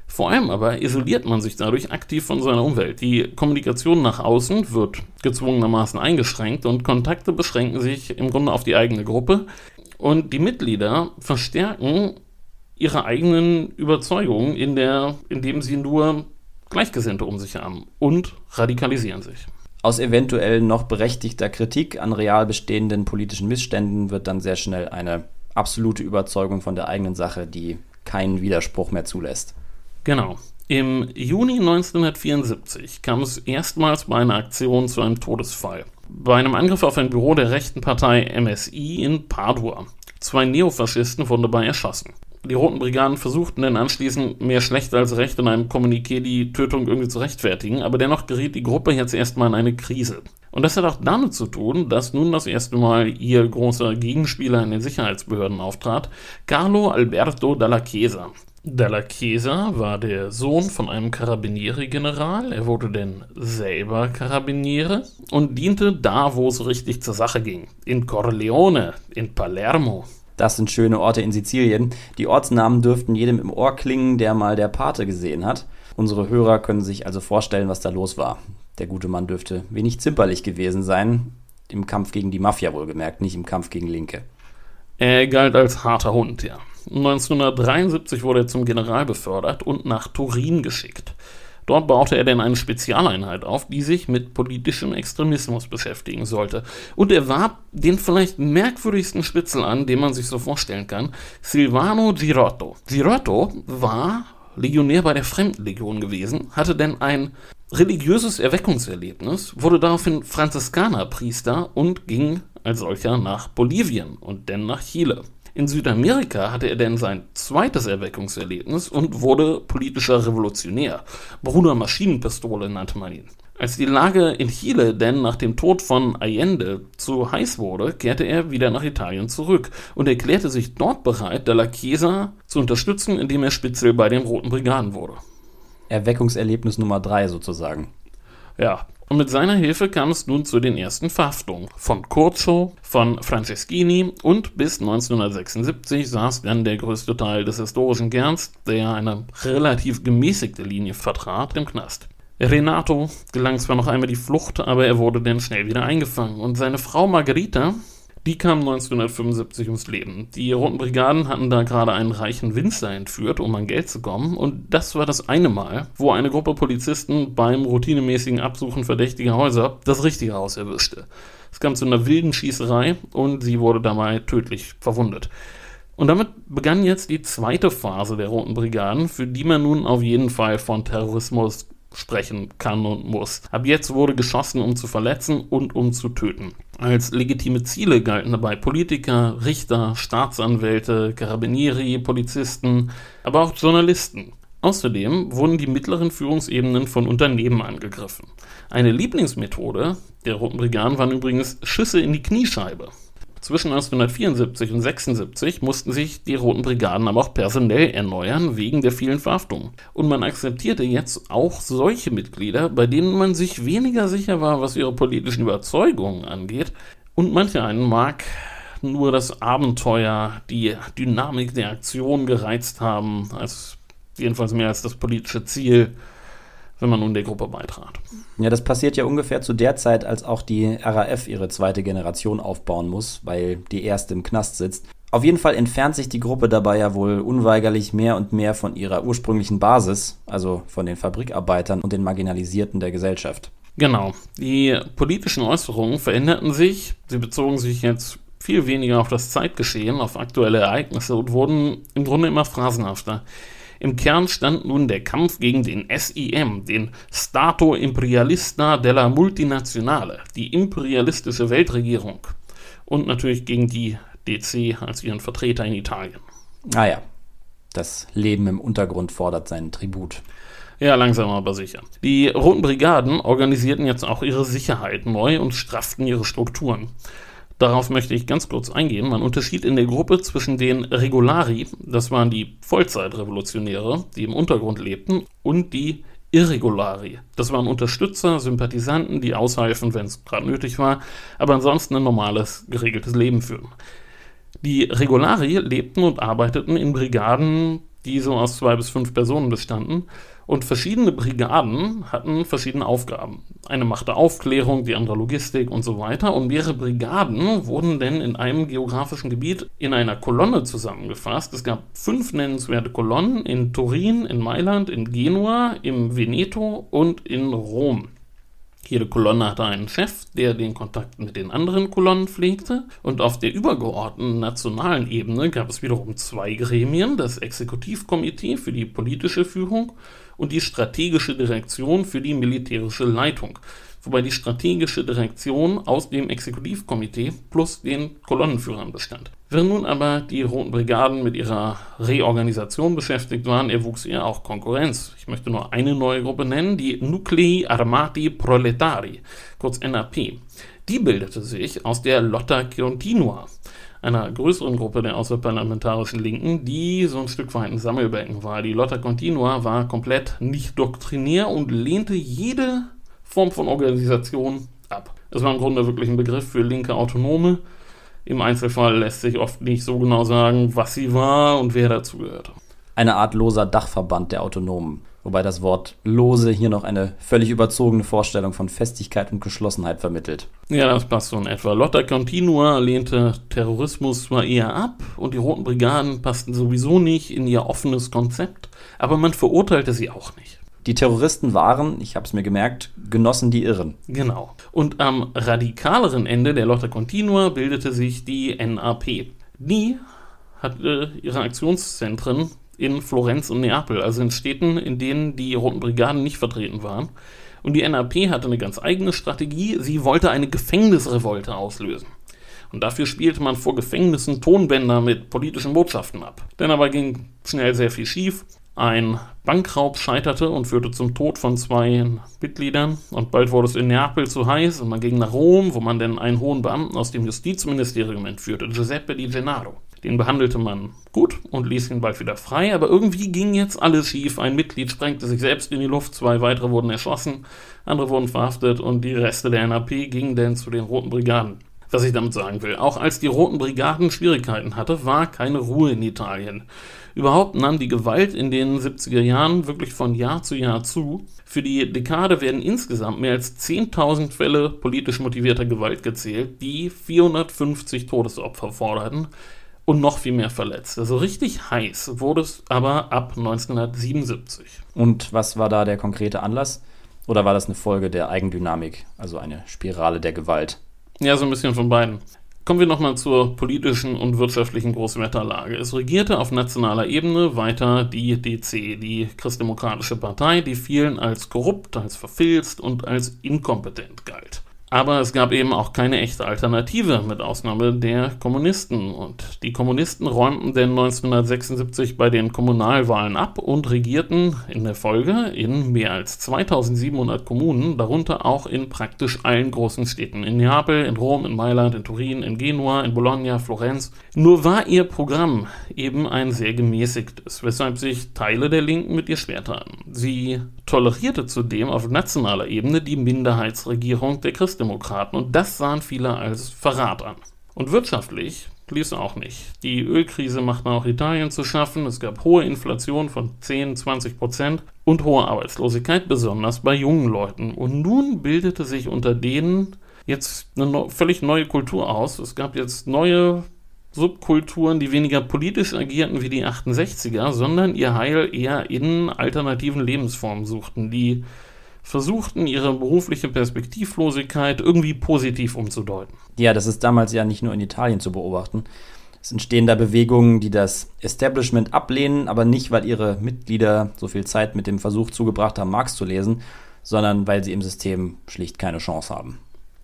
Vor allem aber isoliert man sich dadurch aktiv von seiner Umwelt. Die Kommunikation nach außen wird gezwungenermaßen eingeschränkt und Kontakte beschränken sich im Grunde auf die eigene Gruppe. Und die Mitglieder verstärken ihre eigenen Überzeugungen, in der, indem sie nur Gleichgesinnte um sich haben und radikalisieren sich. Aus eventuell noch berechtigter Kritik an real bestehenden politischen Missständen wird dann sehr schnell eine absolute Überzeugung von der eigenen Sache, die keinen Widerspruch mehr zulässt. Genau. Im Juni 1974 kam es erstmals bei einer Aktion zu einem Todesfall. Bei einem Angriff auf ein Büro der rechten Partei MSI in Padua. Zwei Neofaschisten wurden dabei erschossen. Die Roten Brigaden versuchten dann anschließend mehr schlecht als recht in einem Kommuniqué die Tötung irgendwie zu rechtfertigen, aber dennoch geriet die Gruppe jetzt erstmal in eine Krise. Und das hat auch damit zu tun, dass nun das erste Mal ihr großer Gegenspieler in den Sicherheitsbehörden auftrat, Carlo Alberto Dalla Chiesa. Dalla Chiesa war der Sohn von einem Carabinieri-General. Er wurde denn selber Carabiniere und diente da, wo es richtig zur Sache ging. In Corleone, in Palermo. Das sind schöne Orte in Sizilien. Die Ortsnamen dürften jedem im Ohr klingen, der mal der Pate gesehen hat. Unsere Hörer können sich also vorstellen, was da los war. Der gute Mann dürfte wenig zimperlich gewesen sein. Im Kampf gegen die Mafia wohlgemerkt, nicht im Kampf gegen Linke. Er galt als harter Hund, ja. 1973 wurde er zum General befördert und nach Turin geschickt. Dort baute er denn eine Spezialeinheit auf, die sich mit politischem Extremismus beschäftigen sollte. Und er warb den vielleicht merkwürdigsten Spitzel an, den man sich so vorstellen kann, Silvano Girotto. Girotto war Legionär bei der Fremdenlegion gewesen, hatte denn ein religiöses Erweckungserlebnis, wurde daraufhin Franziskanerpriester und ging als solcher nach Bolivien und dann nach Chile. In Südamerika hatte er denn sein zweites Erweckungserlebnis und wurde politischer Revolutionär. Bruder Maschinenpistole nannte man ihn. Als die Lage in Chile denn nach dem Tod von Allende zu heiß wurde, kehrte er wieder nach Italien zurück und erklärte sich dort bereit, Della Chiesa zu unterstützen, indem er Spitzel bei den Roten Brigaden wurde. Erweckungserlebnis Nummer drei sozusagen. Ja, und mit seiner Hilfe kam es nun zu den ersten Verhaftungen. Von Curcio, von Franceschini und bis 1976 saß dann der größte Teil des historischen Kerns, der eine relativ gemäßigte Linie vertrat, im Knast. Renato gelang zwar noch einmal die Flucht, aber er wurde dann schnell wieder eingefangen. Und seine Frau Margherita die kam 1975 ums Leben. Die Roten Brigaden hatten da gerade einen reichen Winzer entführt, um an Geld zu kommen. Und das war das eine Mal, wo eine Gruppe Polizisten beim routinemäßigen Absuchen verdächtiger Häuser das richtige Haus erwischte. Es kam zu einer wilden Schießerei und sie wurde dabei tödlich verwundet. Und damit begann jetzt die zweite Phase der Roten Brigaden, für die man nun auf jeden Fall von Terrorismus sprechen kann und muss. Ab jetzt wurde geschossen, um zu verletzen und um zu töten. Als legitime Ziele galten dabei Politiker, Richter, Staatsanwälte, Carabinieri, Polizisten, aber auch Journalisten. Außerdem wurden die mittleren Führungsebenen von Unternehmen angegriffen. Eine Lieblingsmethode der Roten Brigaden waren übrigens Schüsse in die Kniescheibe. Zwischen 1974 und 1976 mussten sich die Roten Brigaden aber auch personell erneuern wegen der vielen Verhaftungen. Und man akzeptierte jetzt auch solche Mitglieder, bei denen man sich weniger sicher war, was ihre politischen Überzeugungen angeht. Und manche einen mag nur das Abenteuer, die Dynamik der Aktion gereizt haben, als jedenfalls mehr als das politische Ziel wenn man nun der Gruppe beitrat. Ja, das passiert ja ungefähr zu der Zeit, als auch die RAF ihre zweite Generation aufbauen muss, weil die erste im Knast sitzt. Auf jeden Fall entfernt sich die Gruppe dabei ja wohl unweigerlich mehr und mehr von ihrer ursprünglichen Basis, also von den Fabrikarbeitern und den Marginalisierten der Gesellschaft. Genau. Die politischen Äußerungen veränderten sich. Sie bezogen sich jetzt viel weniger auf das Zeitgeschehen, auf aktuelle Ereignisse und wurden im Grunde immer phrasenhafter. Im Kern stand nun der Kampf gegen den SIM, den Stato Imperialista della Multinazionale, die imperialistische Weltregierung. Und natürlich gegen die DC als ihren Vertreter in Italien. Ah ja, das Leben im Untergrund fordert seinen Tribut. Ja, langsam aber sicher. Die Roten Brigaden organisierten jetzt auch ihre Sicherheit neu und strafften ihre Strukturen. Darauf möchte ich ganz kurz eingehen. Man unterschied in der Gruppe zwischen den Regulari, das waren die Vollzeitrevolutionäre, die im Untergrund lebten, und die Irregulari. Das waren Unterstützer, Sympathisanten, die aushalfen, wenn es gerade nötig war, aber ansonsten ein normales, geregeltes Leben führen. Die Regulari lebten und arbeiteten in Brigaden, die so aus zwei bis fünf Personen bestanden und verschiedene Brigaden hatten verschiedene Aufgaben. Eine machte Aufklärung, die andere Logistik und so weiter. Und mehrere Brigaden wurden denn in einem geografischen Gebiet in einer Kolonne zusammengefasst. Es gab fünf nennenswerte Kolonnen in Turin, in Mailand, in Genua, im Veneto und in Rom. Jede Kolonne hatte einen Chef, der den Kontakt mit den anderen Kolonnen pflegte. Und auf der übergeordneten nationalen Ebene gab es wiederum zwei Gremien, das Exekutivkomitee für die politische Führung und die strategische Direktion für die militärische Leitung, wobei die strategische Direktion aus dem Exekutivkomitee plus den Kolonnenführern bestand. Während nun aber die Roten Brigaden mit ihrer Reorganisation beschäftigt waren, erwuchs ihr auch Konkurrenz. Ich möchte nur eine neue Gruppe nennen, die Nuclei Armati Proletari, kurz NAP. Die bildete sich aus der Lotta Continua, einer größeren Gruppe der außerparlamentarischen Linken, die so ein Stück weit ein Sammelbecken war. Die Lotta Continua war komplett nicht doktrinär und lehnte jede Form von Organisation ab. Es war im Grunde wirklich ein Begriff für linke Autonome. Im Einzelfall lässt sich oft nicht so genau sagen, was sie war und wer dazugehörte. Eine Art loser Dachverband der Autonomen. Wobei das Wort lose hier noch eine völlig überzogene Vorstellung von Festigkeit und Geschlossenheit vermittelt. Ja, das passt so in etwa. Lotta Continua lehnte Terrorismus zwar eher ab und die Roten Brigaden passten sowieso nicht in ihr offenes Konzept, aber man verurteilte sie auch nicht. Die Terroristen waren, ich habe es mir gemerkt, Genossen die Irren. Genau. Und am radikaleren Ende der Lotta Continua bildete sich die NAP. Die hatte ihre Aktionszentren in Florenz und Neapel, also in Städten, in denen die Roten Brigaden nicht vertreten waren. Und die NAP hatte eine ganz eigene Strategie. Sie wollte eine Gefängnisrevolte auslösen. Und dafür spielte man vor Gefängnissen Tonbänder mit politischen Botschaften ab. Denn dabei ging schnell sehr viel schief. Ein Bankraub scheiterte und führte zum Tod von zwei Mitgliedern. Und bald wurde es in Neapel zu heiß und man ging nach Rom, wo man dann einen hohen Beamten aus dem Justizministerium entführte, Giuseppe Di Gennaro. Den behandelte man gut und ließ ihn bald wieder frei, aber irgendwie ging jetzt alles schief. Ein Mitglied sprengte sich selbst in die Luft, zwei weitere wurden erschossen, andere wurden verhaftet und die Reste der NAP gingen dann zu den Roten Brigaden. Was ich damit sagen will, auch als die Roten Brigaden Schwierigkeiten hatte, war keine Ruhe in Italien. Überhaupt nahm die Gewalt in den 70er Jahren wirklich von Jahr zu Jahr zu. Für die Dekade werden insgesamt mehr als 10.000 Fälle politisch motivierter Gewalt gezählt, die 450 Todesopfer forderten und noch viel mehr verletzt. Also richtig heiß wurde es aber ab 1977. Und was war da der konkrete Anlass? Oder war das eine Folge der Eigendynamik, also eine Spirale der Gewalt? Ja, so ein bisschen von beiden. Kommen wir nochmal zur politischen und wirtschaftlichen Großwetterlage. Es regierte auf nationaler Ebene weiter die DC, die Christdemokratische Partei, die vielen als korrupt, als verfilzt und als inkompetent galt. Aber es gab eben auch keine echte Alternative, mit Ausnahme der Kommunisten. Und die Kommunisten räumten denn 1976 bei den Kommunalwahlen ab und regierten in der Folge in mehr als 2700 Kommunen, darunter auch in praktisch allen großen Städten. In Neapel, in Rom, in Mailand, in Turin, in Genua, in Bologna, Florenz. Nur war ihr Programm eben ein sehr gemäßigtes, weshalb sich Teile der Linken mit ihr schwer taten. Sie tolerierte zudem auf nationaler Ebene die Minderheitsregierung der Christdemokraten und das sahen viele als Verrat an. Und wirtschaftlich lief es auch nicht. Die Ölkrise machte auch Italien zu schaffen, es gab hohe Inflation von 10, 20 Prozent und hohe Arbeitslosigkeit, besonders bei jungen Leuten. Und nun bildete sich unter denen jetzt eine völlig neue Kultur aus. Es gab jetzt neue Subkulturen, die weniger politisch agierten wie die 68er, sondern ihr Heil eher in alternativen Lebensformen suchten, die versuchten, ihre berufliche Perspektivlosigkeit irgendwie positiv umzudeuten. Ja, das ist damals ja nicht nur in Italien zu beobachten. Es entstehen da Bewegungen, die das Establishment ablehnen, aber nicht, weil ihre Mitglieder so viel Zeit mit dem Versuch zugebracht haben, Marx zu lesen, sondern weil sie im System schlicht keine Chance haben.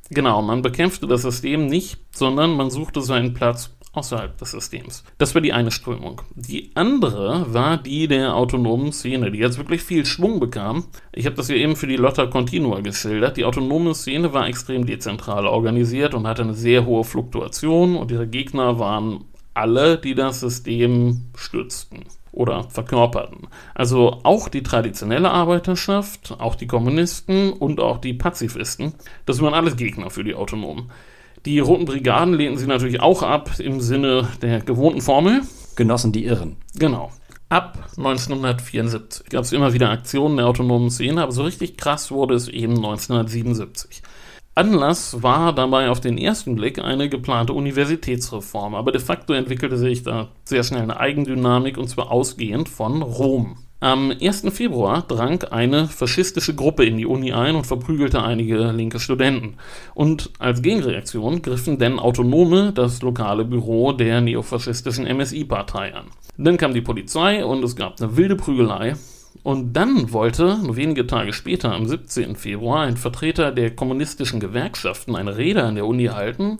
Genau, man bekämpfte das System nicht, sondern man suchte seinen Platz außerhalb des Systems. Das war die eine Strömung. Die andere war die der autonomen Szene, die jetzt wirklich viel Schwung bekam. Ich habe das ja eben für die Lotta Continua geschildert. Die autonome Szene war extrem dezentral organisiert und hatte eine sehr hohe Fluktuation und ihre Gegner waren alle, die das System stützten. oder verkörperten. Also auch die traditionelle Arbeiterschaft, auch die Kommunisten und auch die Pazifisten, das waren alles Gegner für die Autonomen. Die Roten Brigaden lehnten sie natürlich auch ab im Sinne der gewohnten Formel. Genossen die Irren. Genau. Ab 1974 gab es immer wieder Aktionen der autonomen Szene, aber so richtig krass wurde es eben 1977. Anlass war dabei auf den ersten Blick eine geplante Universitätsreform, aber de facto entwickelte sich da sehr schnell eine Eigendynamik und zwar ausgehend von Rom. Am 1. Februar drang eine faschistische Gruppe in die Uni ein und verprügelte einige linke Studenten. Und als Gegenreaktion griffen denn Autonome das lokale Büro der neofaschistischen MSI-Partei an. Dann kam die Polizei und es gab eine wilde Prügelei. Und dann wollte, nur wenige Tage später, am 17. Februar, ein Vertreter der kommunistischen Gewerkschaften eine Rede an der Uni halten,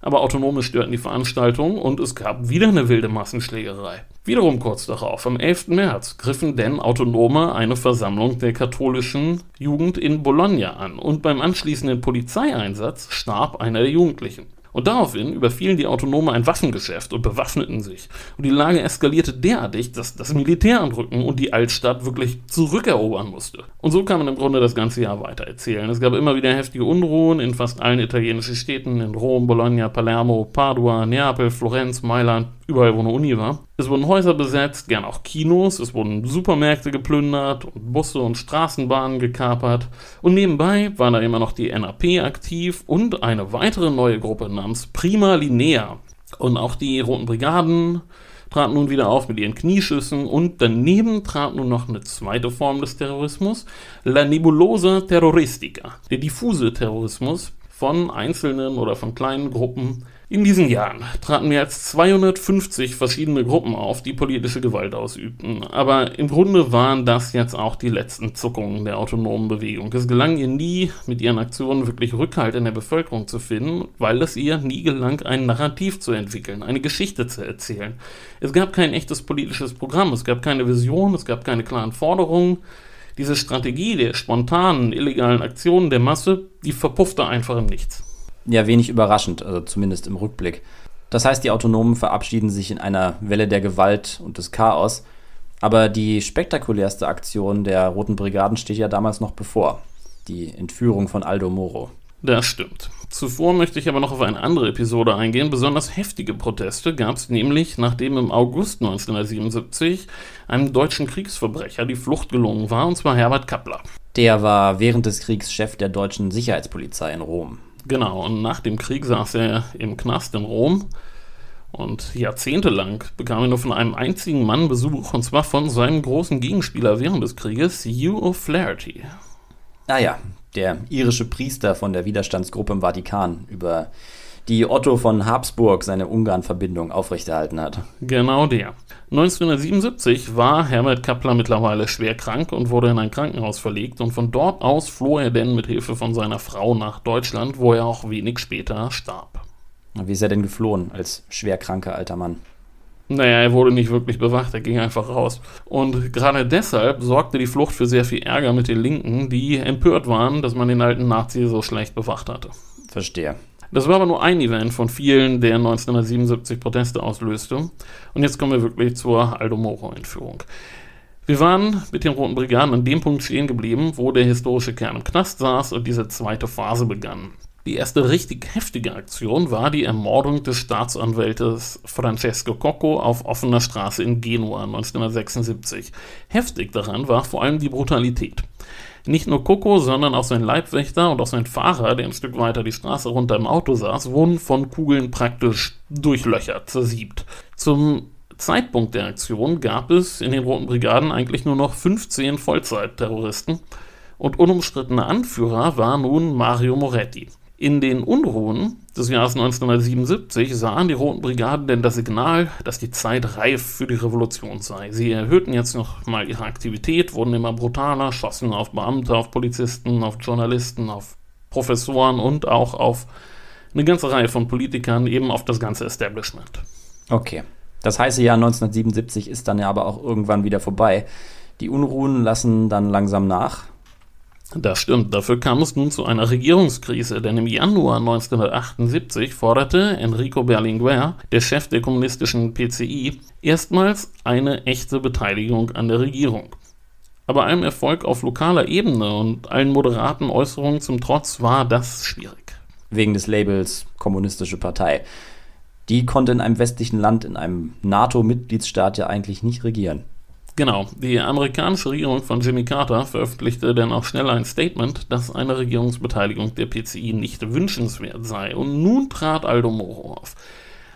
aber Autonome störten die Veranstaltung und es gab wieder eine wilde Massenschlägerei. Wiederum kurz darauf, am 11. März, griffen denn Autonome eine Versammlung der katholischen Jugend in Bologna an und beim anschließenden Polizeieinsatz starb einer der Jugendlichen. Und daraufhin überfielen die Autonome ein Waffengeschäft und bewaffneten sich. Und die Lage eskalierte derartig, dass das Militär anrücken und die Altstadt wirklich zurückerobern musste. Und so kann man im Grunde das ganze Jahr weiter erzählen. Es gab immer wieder heftige Unruhen in fast allen italienischen Städten, in Rom, Bologna, Palermo, Padua, Neapel, Florenz, Mailand, überall wo eine Uni war. Es wurden Häuser besetzt, gern auch Kinos, es wurden Supermärkte geplündert und Busse und Straßenbahnen gekapert. Und nebenbei war da immer noch die NAP aktiv und eine weitere neue Gruppe namens Prima Linea. Und auch die Roten Brigaden traten nun wieder auf mit ihren Knieschüssen und daneben trat nun noch eine zweite Form des Terrorismus, La Nebulosa Terroristica, der diffuse Terrorismus von einzelnen oder von kleinen Gruppen in diesen Jahren traten mehr als 250 verschiedene Gruppen auf, die politische Gewalt ausübten. Aber im Grunde waren das jetzt auch die letzten Zuckungen der autonomen Bewegung. Es gelang ihr nie, mit ihren Aktionen wirklich Rückhalt in der Bevölkerung zu finden, weil es ihr nie gelang, ein Narrativ zu entwickeln, eine Geschichte zu erzählen. Es gab kein echtes politisches Programm, es gab keine Vision, es gab keine klaren Forderungen. Diese Strategie der spontanen, illegalen Aktionen der Masse, die verpuffte einfach im Nichts ja wenig überraschend, also zumindest im Rückblick. Das heißt, die Autonomen verabschieden sich in einer Welle der Gewalt und des Chaos. Aber die spektakulärste Aktion der Roten Brigaden steht ja damals noch bevor. Die Entführung von Aldo Moro. Das stimmt. Zuvor möchte ich aber noch auf eine andere Episode eingehen. Besonders heftige Proteste gab es nämlich, nachdem im August 1977 einem deutschen Kriegsverbrecher die Flucht gelungen war, und zwar Herbert Kappler. Der war während des Kriegs Chef der deutschen Sicherheitspolizei in Rom. Genau, und nach dem Krieg saß er im Knast in Rom und jahrzehntelang bekam er nur von einem einzigen Mann Besuch, und zwar von seinem großen Gegenspieler während des Krieges, Hugh O'Flaherty. Ah ja, der irische Priester von der Widerstandsgruppe im Vatikan, über die Otto von Habsburg seine Ungarn-Verbindung aufrechterhalten hat. Genau der. 1977 war Herbert Kappler mittlerweile schwer krank und wurde in ein Krankenhaus verlegt und von dort aus floh er denn mit Hilfe von seiner Frau nach Deutschland, wo er auch wenig später starb. Wie ist er denn geflohen als schwerkranker alter Mann? Naja, er wurde nicht wirklich bewacht, er ging einfach raus. Und gerade deshalb sorgte die Flucht für sehr viel Ärger mit den Linken, die empört waren, dass man den alten Nazi so schlecht bewacht hatte. Verstehe. Das war aber nur ein Event von vielen, der 1977 Proteste auslöste. Und jetzt kommen wir wirklich zur Aldo Moro-Entführung. Wir waren mit den Roten Brigaden an dem Punkt stehen geblieben, wo der historische Kern im Knast saß und diese zweite Phase begann. Die erste richtig heftige Aktion war die Ermordung des Staatsanwältes Francesco Cocco auf offener Straße in Genua 1976. Heftig daran war vor allem die Brutalität. Nicht nur Coco, sondern auch sein Leibwächter und auch sein Fahrer, der ein Stück weiter die Straße runter im Auto saß, wurden von Kugeln praktisch durchlöchert, zersiebt. Zum Zeitpunkt der Aktion gab es in den Roten Brigaden eigentlich nur noch 15 Vollzeit-Terroristen und unumstrittener Anführer war nun Mario Moretti. In den Unruhen des Jahres 1977 sahen die Roten Brigaden denn das Signal, dass die Zeit reif für die Revolution sei. Sie erhöhten jetzt noch mal ihre Aktivität, wurden immer brutaler, schossen auf Beamte, auf Polizisten, auf Journalisten, auf Professoren und auch auf eine ganze Reihe von Politikern, eben auf das ganze Establishment. Okay. Das heiße Jahr 1977 ist dann ja aber auch irgendwann wieder vorbei. Die Unruhen lassen dann langsam nach. Das stimmt, dafür kam es nun zu einer Regierungskrise, denn im Januar 1978 forderte Enrico Berlinguer, der Chef der kommunistischen PCI, erstmals eine echte Beteiligung an der Regierung. Aber allem Erfolg auf lokaler Ebene und allen moderaten Äußerungen zum Trotz war das schwierig. Wegen des Labels Kommunistische Partei. Die konnte in einem westlichen Land, in einem NATO-Mitgliedsstaat ja eigentlich nicht regieren. Genau, die amerikanische Regierung von Jimmy Carter veröffentlichte dann auch schnell ein Statement, dass eine Regierungsbeteiligung der PCI nicht wünschenswert sei. Und nun trat Aldo Moro auf.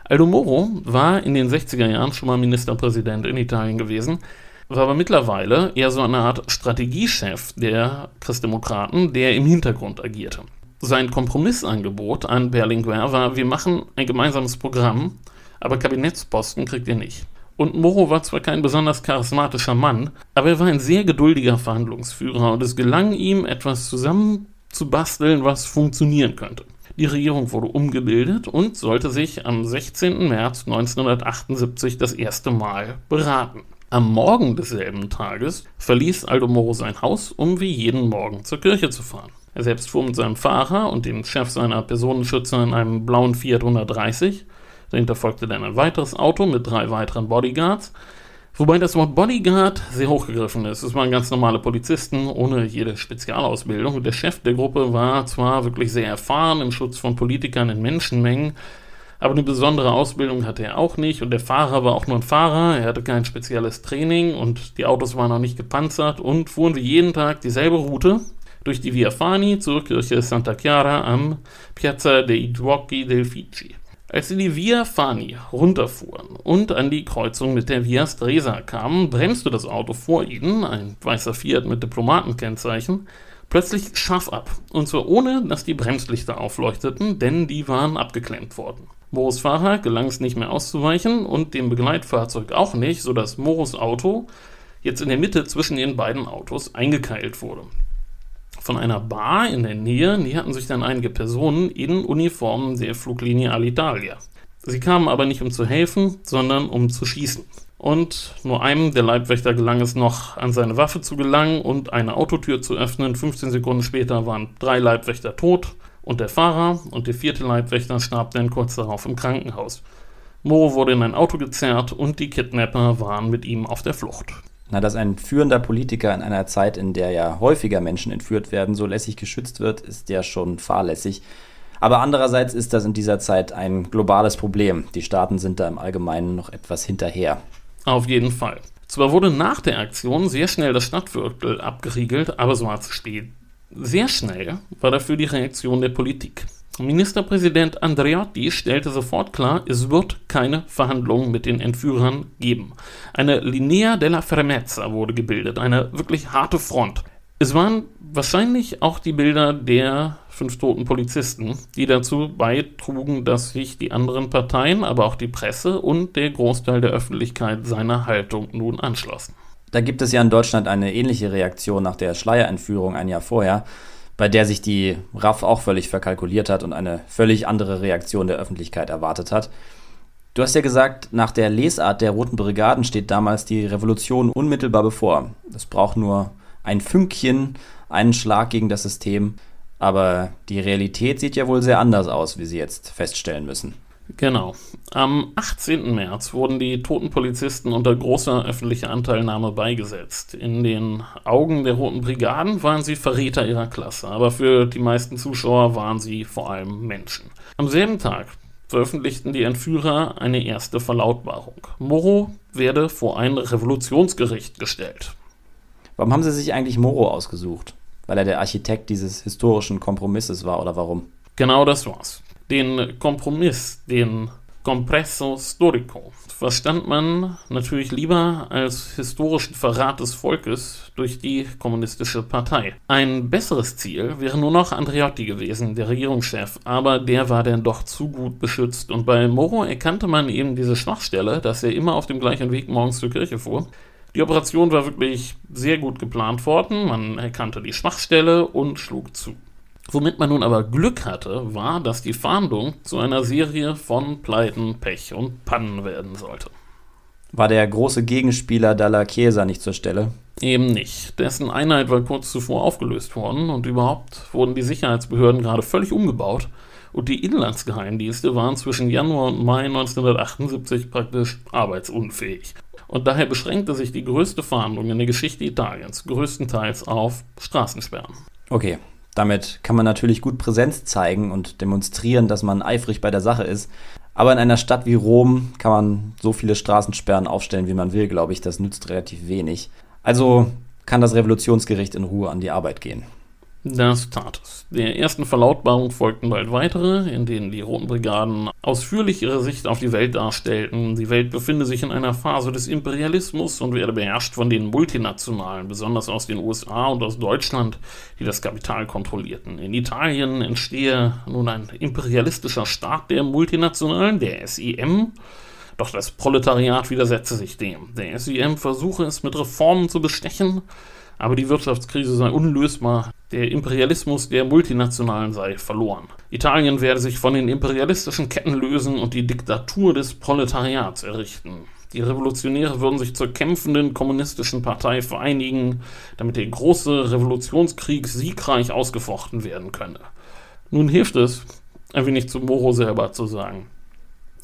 Aldo Moro war in den 60er Jahren schon mal Ministerpräsident in Italien gewesen, war aber mittlerweile eher so eine Art Strategiechef der Christdemokraten, der im Hintergrund agierte. Sein Kompromissangebot an Berlinguer war, wir machen ein gemeinsames Programm, aber Kabinettsposten kriegt ihr nicht. Und Moro war zwar kein besonders charismatischer Mann, aber er war ein sehr geduldiger Verhandlungsführer und es gelang ihm, etwas zusammenzubasteln, was funktionieren könnte. Die Regierung wurde umgebildet und sollte sich am 16. März 1978 das erste Mal beraten. Am Morgen desselben Tages verließ Aldo Moro sein Haus, um wie jeden Morgen zur Kirche zu fahren. Er selbst fuhr mit seinem Fahrer und dem Chef seiner Personenschützer in einem blauen Fiat 130 Dahinter folgte dann ein weiteres Auto mit drei weiteren Bodyguards. Wobei das Wort Bodyguard sehr hochgegriffen ist. Es waren ganz normale Polizisten ohne jede Spezialausbildung. Der Chef der Gruppe war zwar wirklich sehr erfahren im Schutz von Politikern in Menschenmengen, aber eine besondere Ausbildung hatte er auch nicht und der Fahrer war auch nur ein Fahrer. Er hatte kein spezielles Training und die Autos waren auch nicht gepanzert und fuhren wie jeden Tag dieselbe Route durch die Via Fani zur Kirche Santa Chiara am Piazza dei Giuochi del Fici. Als sie die Via Fani runterfuhren und an die Kreuzung mit der Via Stresa kamen, bremste das Auto vor ihnen, ein weißer Fiat mit Diplomatenkennzeichen, plötzlich scharf ab. Und zwar ohne, dass die Bremslichter aufleuchteten, denn die waren abgeklemmt worden. Moros Fahrer gelang es nicht mehr auszuweichen und dem Begleitfahrzeug auch nicht, sodass Moros Auto jetzt in der Mitte zwischen den beiden Autos eingekeilt wurde. Von einer Bar in der Nähe näherten sich dann einige Personen in Uniformen der Fluglinie Alitalia. Sie kamen aber nicht um zu helfen, sondern um zu schießen. Und nur einem der Leibwächter gelang es noch, an seine Waffe zu gelangen und eine Autotür zu öffnen. 15 Sekunden später waren drei Leibwächter tot und der Fahrer und der vierte Leibwächter starb dann kurz darauf im Krankenhaus. Moro wurde in ein Auto gezerrt und die Kidnapper waren mit ihm auf der Flucht. Na, dass ein führender Politiker in einer Zeit, in der ja häufiger Menschen entführt werden, so lässig geschützt wird, ist ja schon fahrlässig. Aber andererseits ist das in dieser Zeit ein globales Problem. Die Staaten sind da im Allgemeinen noch etwas hinterher. Auf jeden Fall. Zwar wurde nach der Aktion sehr schnell das Stadtviertel abgeriegelt, aber so war es spät. Sehr schnell war dafür die Reaktion der Politik. Ministerpräsident Andreotti stellte sofort klar, es wird keine Verhandlungen mit den Entführern geben. Eine Linea della Fermezza wurde gebildet, eine wirklich harte Front. Es waren wahrscheinlich auch die Bilder der fünf toten Polizisten, die dazu beitrugen, dass sich die anderen Parteien, aber auch die Presse und der Großteil der Öffentlichkeit seiner Haltung nun anschlossen. Da gibt es ja in Deutschland eine ähnliche Reaktion nach der Schleierentführung ein Jahr vorher bei der sich die RAF auch völlig verkalkuliert hat und eine völlig andere Reaktion der Öffentlichkeit erwartet hat. Du hast ja gesagt, nach der Lesart der Roten Brigaden steht damals die Revolution unmittelbar bevor. Es braucht nur ein Fünkchen, einen Schlag gegen das System. Aber die Realität sieht ja wohl sehr anders aus, wie Sie jetzt feststellen müssen. Genau. Am 18. März wurden die toten Polizisten unter großer öffentlicher Anteilnahme beigesetzt. In den Augen der Roten Brigaden waren sie Verräter ihrer Klasse, aber für die meisten Zuschauer waren sie vor allem Menschen. Am selben Tag veröffentlichten die Entführer eine erste Verlautbarung. Moro werde vor ein Revolutionsgericht gestellt. Warum haben sie sich eigentlich Moro ausgesucht? Weil er der Architekt dieses historischen Kompromisses war oder warum? Genau das war's. Den Kompromiss, den Compresso Storico, verstand man natürlich lieber als historischen Verrat des Volkes durch die kommunistische Partei. Ein besseres Ziel wäre nur noch Andreotti gewesen, der Regierungschef, aber der war dann doch zu gut beschützt und bei Moro erkannte man eben diese Schwachstelle, dass er immer auf dem gleichen Weg morgens zur Kirche fuhr. Die Operation war wirklich sehr gut geplant worden, man erkannte die Schwachstelle und schlug zu. Womit man nun aber Glück hatte, war, dass die Fahndung zu einer Serie von Pleiten, Pech und Pannen werden sollte. War der große Gegenspieler Dalla Chiesa nicht zur Stelle? Eben nicht. Dessen Einheit war kurz zuvor aufgelöst worden und überhaupt wurden die Sicherheitsbehörden gerade völlig umgebaut und die Inlandsgeheimdienste waren zwischen Januar und Mai 1978 praktisch arbeitsunfähig. Und daher beschränkte sich die größte Verhandlung in der Geschichte Italiens größtenteils auf Straßensperren. Okay, damit kann man natürlich gut Präsenz zeigen und demonstrieren, dass man eifrig bei der Sache ist. Aber in einer Stadt wie Rom kann man so viele Straßensperren aufstellen, wie man will, glaube ich. Das nützt relativ wenig. Also kann das Revolutionsgericht in Ruhe an die Arbeit gehen. Das tat es. Der ersten Verlautbarung folgten bald weitere, in denen die Roten Brigaden ausführlich ihre Sicht auf die Welt darstellten. Die Welt befinde sich in einer Phase des Imperialismus und werde beherrscht von den Multinationalen, besonders aus den USA und aus Deutschland, die das Kapital kontrollierten. In Italien entstehe nun ein imperialistischer Staat der Multinationalen, der SIM, doch das Proletariat widersetze sich dem. Der SIM versuche es mit Reformen zu bestechen, aber die Wirtschaftskrise sei unlösbar, der Imperialismus der Multinationalen sei verloren. Italien werde sich von den imperialistischen Ketten lösen und die Diktatur des Proletariats errichten. Die Revolutionäre würden sich zur kämpfenden kommunistischen Partei vereinigen, damit der große Revolutionskrieg siegreich ausgefochten werden könne. Nun hilft es, ein wenig zu Moro selber zu sagen.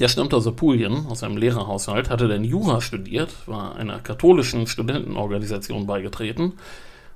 Der stammt aus Apulien, aus einem Lehrerhaushalt, hatte dann Jura studiert, war einer katholischen Studentenorganisation beigetreten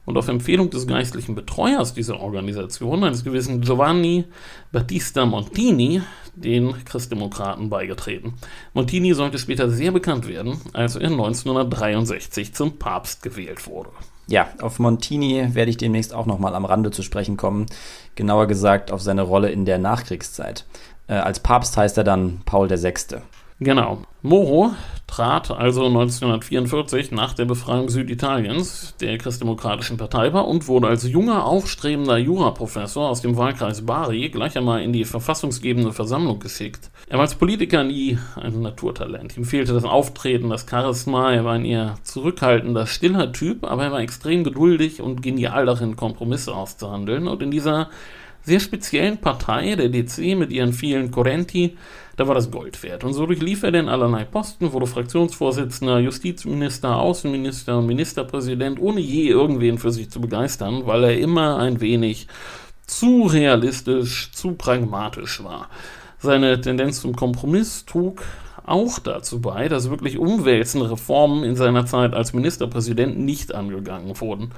und auf Empfehlung des geistlichen Betreuers dieser Organisation, eines gewissen Giovanni Battista Montini, den Christdemokraten beigetreten. Montini sollte später sehr bekannt werden, als er 1963 zum Papst gewählt wurde. Ja, auf Montini werde ich demnächst auch nochmal am Rande zu sprechen kommen, genauer gesagt auf seine Rolle in der Nachkriegszeit. Äh, als Papst heißt er dann Paul VI. Genau. Moro trat also 1944 nach der Befreiung Süditaliens der Christdemokratischen Partei bei und wurde als junger, aufstrebender Juraprofessor aus dem Wahlkreis Bari gleich einmal in die verfassungsgebende Versammlung geschickt. Er war als Politiker nie ein Naturtalent. Ihm fehlte das Auftreten, das Charisma, er war ein eher zurückhaltender, stiller Typ, aber er war extrem geduldig und genial darin, Kompromisse auszuhandeln. Und in dieser sehr speziellen Partei, der DC mit ihren vielen Correnti, da war das Gold wert. Und so durchlief er denn allerlei Posten, wurde Fraktionsvorsitzender, Justizminister, Außenminister Ministerpräsident, ohne je irgendwen für sich zu begeistern, weil er immer ein wenig zu realistisch, zu pragmatisch war. Seine Tendenz zum Kompromiss trug auch dazu bei, dass wirklich umwälzende Reformen in seiner Zeit als Ministerpräsident nicht angegangen wurden.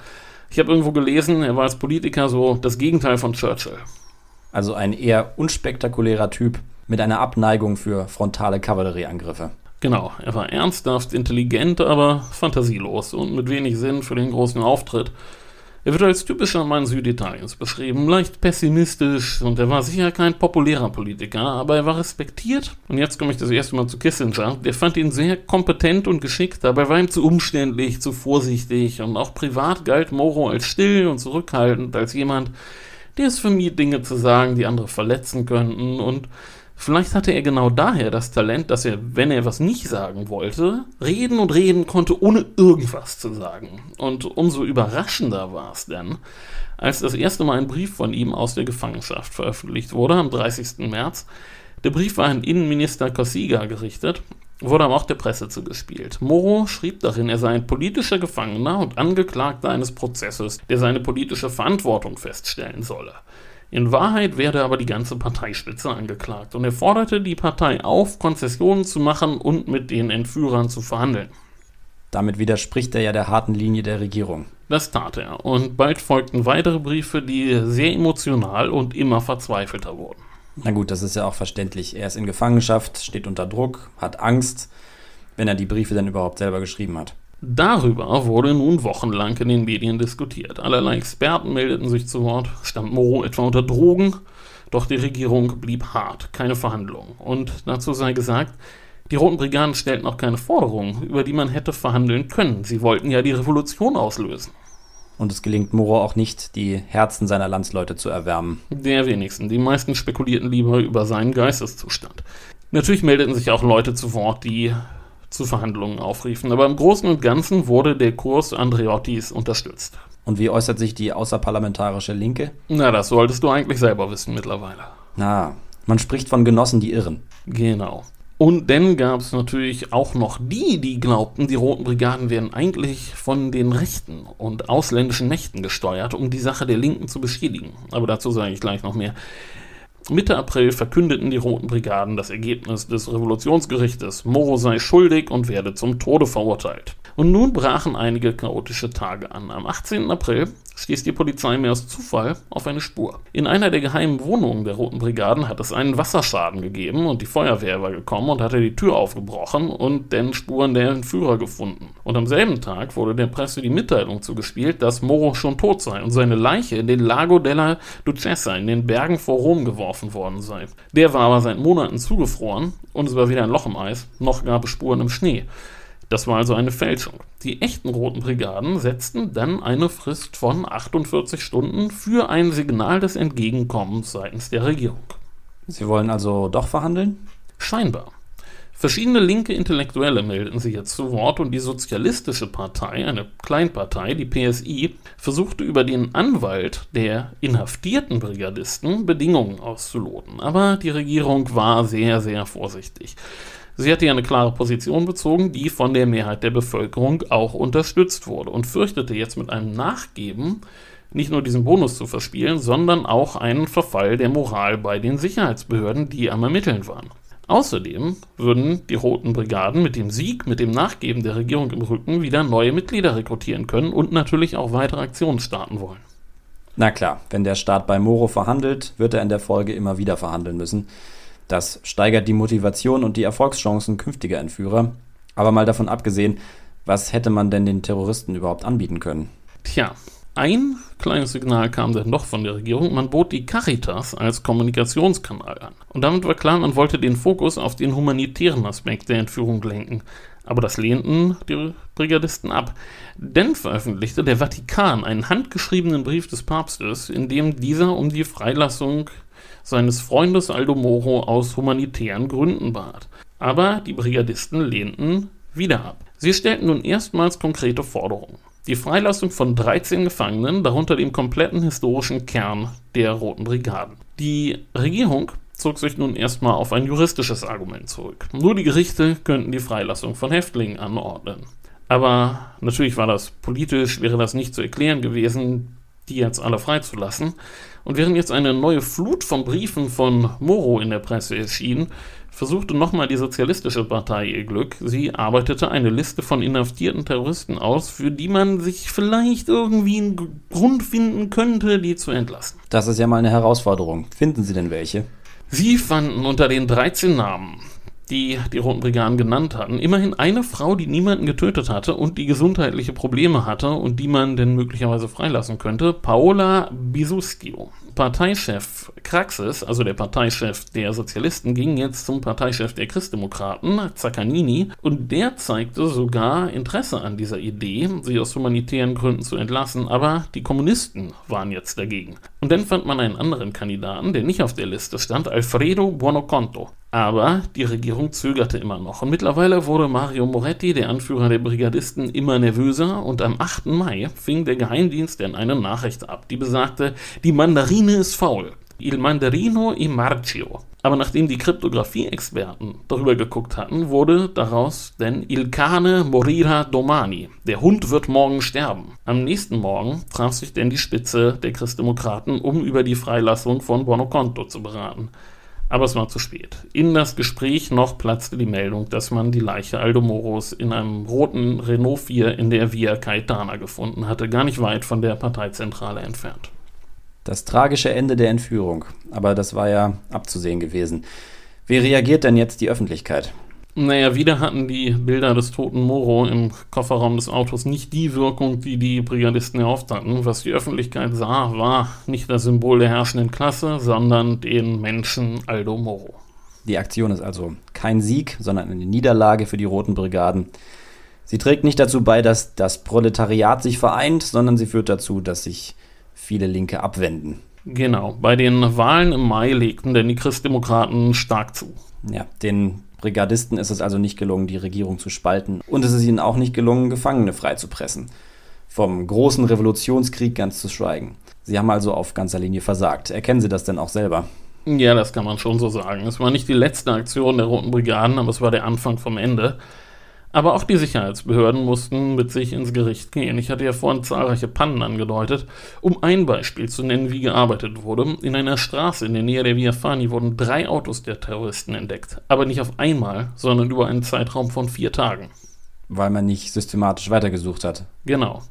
Ich habe irgendwo gelesen, er war als Politiker so das Gegenteil von Churchill. Also ein eher unspektakulärer Typ mit einer Abneigung für frontale Kavallerieangriffe. Genau, er war ernsthaft, intelligent, aber fantasielos und mit wenig Sinn für den großen Auftritt. Er wird als typischer Mann Süditaliens beschrieben, leicht pessimistisch und er war sicher kein populärer Politiker, aber er war respektiert. Und jetzt komme ich das erste Mal zu Kissinger. Der fand ihn sehr kompetent und geschickt, aber er war ihm zu umständlich, zu vorsichtig und auch privat galt Moro als still und zurückhaltend, als jemand, der es vermied, Dinge zu sagen, die andere verletzen könnten und Vielleicht hatte er genau daher das Talent, dass er, wenn er was nicht sagen wollte, reden und reden konnte, ohne irgendwas zu sagen. Und umso überraschender war es dann, als das erste Mal ein Brief von ihm aus der Gefangenschaft veröffentlicht wurde, am 30. März. Der Brief war an Innenminister Cossiga gerichtet, wurde aber auch der Presse zugespielt. Moro schrieb darin, er sei ein politischer Gefangener und Angeklagter eines Prozesses, der seine politische Verantwortung feststellen solle. In Wahrheit werde aber die ganze Parteispitze angeklagt und er forderte die Partei auf, Konzessionen zu machen und mit den Entführern zu verhandeln. Damit widerspricht er ja der harten Linie der Regierung. Das tat er und bald folgten weitere Briefe, die sehr emotional und immer verzweifelter wurden. Na gut, das ist ja auch verständlich. Er ist in Gefangenschaft, steht unter Druck, hat Angst, wenn er die Briefe dann überhaupt selber geschrieben hat. Darüber wurde nun wochenlang in den Medien diskutiert. Allerlei Experten meldeten sich zu Wort. Stand Moro etwa unter Drogen? Doch die Regierung blieb hart, keine Verhandlungen. Und dazu sei gesagt, die Roten Brigaden stellten auch keine Forderungen, über die man hätte verhandeln können. Sie wollten ja die Revolution auslösen. Und es gelingt Moro auch nicht, die Herzen seiner Landsleute zu erwärmen. Der wenigsten. Die meisten spekulierten lieber über seinen Geisteszustand. Natürlich meldeten sich auch Leute zu Wort, die zu Verhandlungen aufriefen. Aber im Großen und Ganzen wurde der Kurs Andreottis unterstützt. Und wie äußert sich die außerparlamentarische Linke? Na, das solltest du eigentlich selber wissen mittlerweile. Na, man spricht von Genossen, die irren. Genau. Und dann gab es natürlich auch noch die, die glaubten, die Roten Brigaden werden eigentlich von den Rechten und ausländischen Mächten gesteuert, um die Sache der Linken zu beschädigen. Aber dazu sage ich gleich noch mehr. Mitte April verkündeten die Roten Brigaden das Ergebnis des Revolutionsgerichtes. Moro sei schuldig und werde zum Tode verurteilt. Und nun brachen einige chaotische Tage an. Am 18. April stieß die Polizei mehr aus Zufall auf eine Spur. In einer der geheimen Wohnungen der Roten Brigaden hat es einen Wasserschaden gegeben und die Feuerwehr war gekommen und hatte die Tür aufgebrochen und den Spuren der Entführer gefunden. Und am selben Tag wurde der Presse die Mitteilung zugespielt, dass Moro schon tot sei und seine Leiche in den Lago della Ducessa in den Bergen vor Rom geworfen worden sei. Der war aber seit Monaten zugefroren und es war weder ein Loch im Eis, noch gab es Spuren im Schnee. Das war also eine Fälschung. Die echten Roten Brigaden setzten dann eine Frist von 48 Stunden für ein Signal des Entgegenkommens seitens der Regierung. Sie wollen also doch verhandeln? Scheinbar. Verschiedene linke Intellektuelle meldeten sich jetzt zu Wort und die Sozialistische Partei, eine Kleinpartei, die PSI, versuchte über den Anwalt der inhaftierten Brigadisten Bedingungen auszuloten. Aber die Regierung war sehr, sehr vorsichtig. Sie hatte ja eine klare Position bezogen, die von der Mehrheit der Bevölkerung auch unterstützt wurde und fürchtete jetzt mit einem Nachgeben nicht nur diesen Bonus zu verspielen, sondern auch einen Verfall der Moral bei den Sicherheitsbehörden, die am Ermitteln waren. Außerdem würden die Roten Brigaden mit dem Sieg, mit dem Nachgeben der Regierung im Rücken wieder neue Mitglieder rekrutieren können und natürlich auch weitere Aktionen starten wollen. Na klar, wenn der Staat bei Moro verhandelt, wird er in der Folge immer wieder verhandeln müssen. Das steigert die Motivation und die Erfolgschancen künftiger Entführer. Aber mal davon abgesehen, was hätte man denn den Terroristen überhaupt anbieten können? Tja, ein kleines Signal kam dann doch von der Regierung. Man bot die Caritas als Kommunikationskanal an. Und damit war klar, man wollte den Fokus auf den humanitären Aspekt der Entführung lenken. Aber das lehnten die Brigadisten ab. Denn veröffentlichte der Vatikan einen handgeschriebenen Brief des Papstes, in dem dieser um die Freilassung seines Freundes Aldo Moro aus humanitären Gründen bat. Aber die Brigadisten lehnten wieder ab. Sie stellten nun erstmals konkrete Forderungen. Die Freilassung von 13 Gefangenen, darunter dem kompletten historischen Kern der Roten Brigaden. Die Regierung zog sich nun erstmal auf ein juristisches Argument zurück. Nur die Gerichte könnten die Freilassung von Häftlingen anordnen. Aber natürlich war das politisch, wäre das nicht zu erklären gewesen, die jetzt alle freizulassen. Und während jetzt eine neue Flut von Briefen von Moro in der Presse erschien, versuchte nochmal die Sozialistische Partei ihr Glück. Sie arbeitete eine Liste von inhaftierten Terroristen aus, für die man sich vielleicht irgendwie einen Grund finden könnte, die zu entlassen. Das ist ja mal eine Herausforderung. Finden Sie denn welche? Sie fanden unter den 13 Namen die die Roten Brigaden genannt hatten, immerhin eine Frau, die niemanden getötet hatte und die gesundheitliche Probleme hatte und die man denn möglicherweise freilassen könnte, Paola Bisuschio. Parteichef Kraxis, also der Parteichef der Sozialisten, ging jetzt zum Parteichef der Christdemokraten, Zaccanini, und der zeigte sogar Interesse an dieser Idee, sie aus humanitären Gründen zu entlassen, aber die Kommunisten waren jetzt dagegen. Und dann fand man einen anderen Kandidaten, der nicht auf der Liste stand, Alfredo Buonoconto. Aber die Regierung zögerte immer noch. Und mittlerweile wurde Mario Moretti, der Anführer der Brigadisten, immer nervöser. Und am 8. Mai fing der Geheimdienst dann eine Nachricht ab, die besagte, die Mandarine ist faul. Il Mandarino i Marcio. Aber nachdem die Kryptographie-Experten darüber geguckt hatten, wurde daraus denn Il Cane morira domani. Der Hund wird morgen sterben. Am nächsten Morgen traf sich denn die Spitze der Christdemokraten, um über die Freilassung von Bonoconto zu beraten. Aber es war zu spät. In das Gespräch noch platzte die Meldung, dass man die Leiche Aldo Moros in einem roten Renault 4 in der Via Caetana gefunden hatte, gar nicht weit von der Parteizentrale entfernt. Das tragische Ende der Entführung. Aber das war ja abzusehen gewesen. Wie reagiert denn jetzt die Öffentlichkeit? Naja, wieder hatten die Bilder des toten Moro im Kofferraum des Autos nicht die Wirkung, die die Brigadisten erhofft hatten. Was die Öffentlichkeit sah, war nicht das Symbol der herrschenden Klasse, sondern den Menschen Aldo Moro. Die Aktion ist also kein Sieg, sondern eine Niederlage für die Roten Brigaden. Sie trägt nicht dazu bei, dass das Proletariat sich vereint, sondern sie führt dazu, dass sich viele Linke abwenden. Genau, bei den Wahlen im Mai legten denn die Christdemokraten stark zu. Ja, den Brigadisten ist es also nicht gelungen, die Regierung zu spalten. Und es ist ihnen auch nicht gelungen, Gefangene freizupressen. Vom großen Revolutionskrieg ganz zu schweigen. Sie haben also auf ganzer Linie versagt. Erkennen Sie das denn auch selber? Ja, das kann man schon so sagen. Es war nicht die letzte Aktion der Roten Brigaden, aber es war der Anfang vom Ende. Aber auch die Sicherheitsbehörden mussten mit sich ins Gericht gehen. Ich hatte ja vorhin zahlreiche Pannen angedeutet. Um ein Beispiel zu nennen, wie gearbeitet wurde. In einer Straße in der Nähe der Via Fani wurden drei Autos der Terroristen entdeckt. Aber nicht auf einmal, sondern über einen Zeitraum von vier Tagen. Weil man nicht systematisch weitergesucht hat. Genau.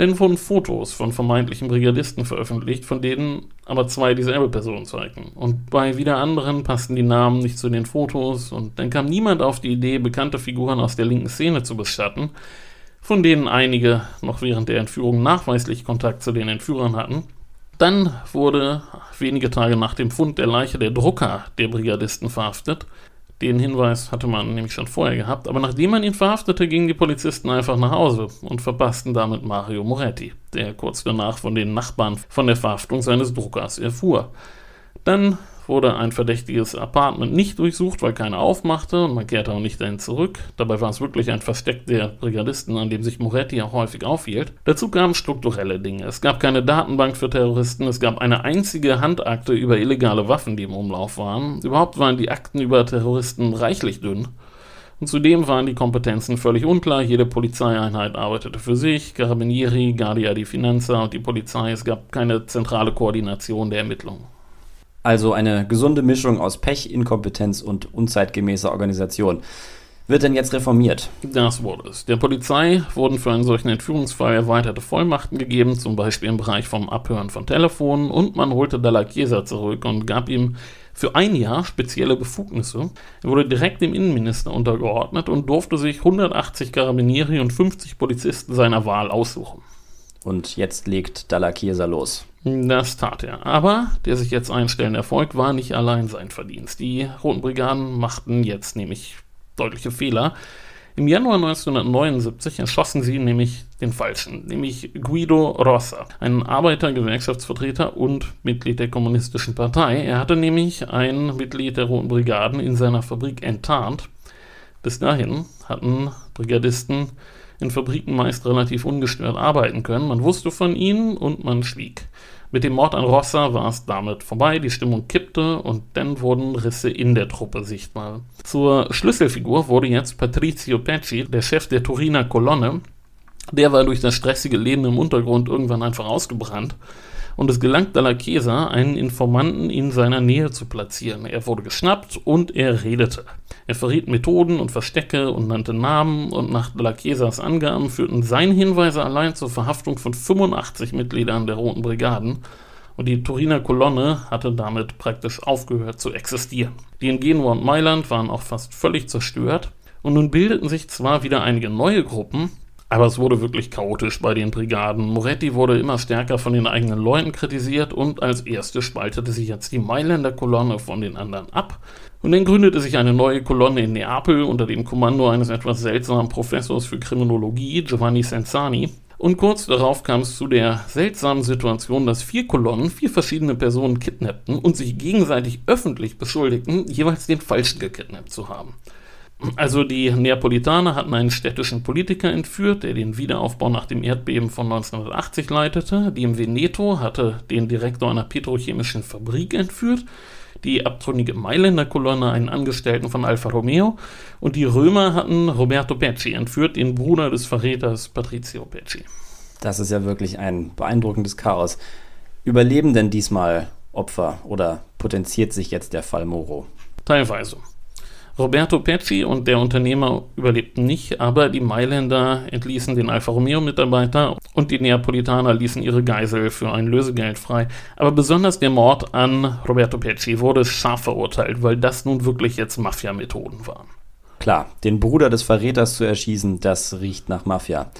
Denn wurden Fotos von vermeintlichen Brigadisten veröffentlicht, von denen aber zwei dieselbe Person zeigten. Und bei wieder anderen passten die Namen nicht zu den Fotos und dann kam niemand auf die Idee, bekannte Figuren aus der linken Szene zu bestatten, von denen einige noch während der Entführung nachweislich Kontakt zu den Entführern hatten. Dann wurde wenige Tage nach dem Fund der Leiche der Drucker der Brigadisten verhaftet den Hinweis hatte man nämlich schon vorher gehabt, aber nachdem man ihn verhaftete, gingen die Polizisten einfach nach Hause und verpassten damit Mario Moretti, der kurz danach von den Nachbarn von der Verhaftung seines Druckers erfuhr. Dann wurde ein verdächtiges Apartment nicht durchsucht, weil keiner aufmachte und man kehrte auch nicht dahin zurück. Dabei war es wirklich ein Versteck der Brigadisten, an dem sich Moretti auch häufig aufhielt. Dazu kamen strukturelle Dinge. Es gab keine Datenbank für Terroristen, es gab eine einzige Handakte über illegale Waffen, die im Umlauf waren. Überhaupt waren die Akten über Terroristen reichlich dünn. Und zudem waren die Kompetenzen völlig unklar. Jede Polizeieinheit arbeitete für sich, Carabinieri, Guardia di Finanza und die Polizei. Es gab keine zentrale Koordination der Ermittlungen. Also eine gesunde Mischung aus Pech, Inkompetenz und unzeitgemäßer Organisation. Wird denn jetzt reformiert? Das wurde es. Der Polizei wurden für einen solchen Entführungsfall erweiterte Vollmachten gegeben, zum Beispiel im Bereich vom Abhören von Telefonen, und man holte Dalla Chiesa zurück und gab ihm für ein Jahr spezielle Befugnisse. Er wurde direkt dem Innenminister untergeordnet und durfte sich 180 Carabinieri und 50 Polizisten seiner Wahl aussuchen. Und jetzt legt Dalla Chiesa los. Das tat er. Aber der sich jetzt einstellende Erfolg war nicht allein sein Verdienst. Die Roten Brigaden machten jetzt nämlich deutliche Fehler. Im Januar 1979 erschossen sie nämlich den Falschen, nämlich Guido Rossa, einen Arbeiter-Gewerkschaftsvertreter und Mitglied der Kommunistischen Partei. Er hatte nämlich ein Mitglied der Roten Brigaden in seiner Fabrik enttarnt. Bis dahin hatten Brigadisten in Fabriken meist relativ ungestört arbeiten können. Man wusste von ihnen und man schwieg. Mit dem Mord an Rossa war es damit vorbei, die Stimmung kippte und dann wurden Risse in der Truppe sichtbar. Zur Schlüsselfigur wurde jetzt Patrizio Pecci, der Chef der Turiner Kolonne. Der war durch das stressige Leben im Untergrund irgendwann einfach ausgebrannt und es gelangt Dalla Chiesa, einen Informanten in seiner Nähe zu platzieren. Er wurde geschnappt und er redete. Er verriet Methoden und Verstecke und nannte Namen und nach Dalla Chiesas Angaben führten seine Hinweise allein zur Verhaftung von 85 Mitgliedern der Roten Brigaden und die Turiner Kolonne hatte damit praktisch aufgehört zu existieren. Die in Genua und Mailand waren auch fast völlig zerstört und nun bildeten sich zwar wieder einige neue Gruppen, aber es wurde wirklich chaotisch bei den Brigaden. Moretti wurde immer stärker von den eigenen Leuten kritisiert und als erste spaltete sich jetzt die Mailänder Kolonne von den anderen ab. Und dann gründete sich eine neue Kolonne in Neapel unter dem Kommando eines etwas seltsamen Professors für Kriminologie, Giovanni Sensani. Und kurz darauf kam es zu der seltsamen Situation, dass vier Kolonnen vier verschiedene Personen kidnappten und sich gegenseitig öffentlich beschuldigten, jeweils den Falschen gekidnappt zu haben. Also die Neapolitaner hatten einen städtischen Politiker entführt, der den Wiederaufbau nach dem Erdbeben von 1980 leitete. Die im Veneto hatte den Direktor einer petrochemischen Fabrik entführt. Die abtrünnige Mailänder Kolonne einen Angestellten von Alfa Romeo. Und die Römer hatten Roberto Pecci entführt, den Bruder des Verräters Patrizio Pecci. Das ist ja wirklich ein beeindruckendes Chaos. Überleben denn diesmal Opfer oder potenziert sich jetzt der Fall Moro? Teilweise. Roberto Pecci und der Unternehmer überlebten nicht, aber die Mailänder entließen den Alfa Romeo-Mitarbeiter und die Neapolitaner ließen ihre Geisel für ein Lösegeld frei. Aber besonders der Mord an Roberto Pecci wurde scharf verurteilt, weil das nun wirklich jetzt Mafia-Methoden waren. Klar, den Bruder des Verräters zu erschießen, das riecht nach Mafia.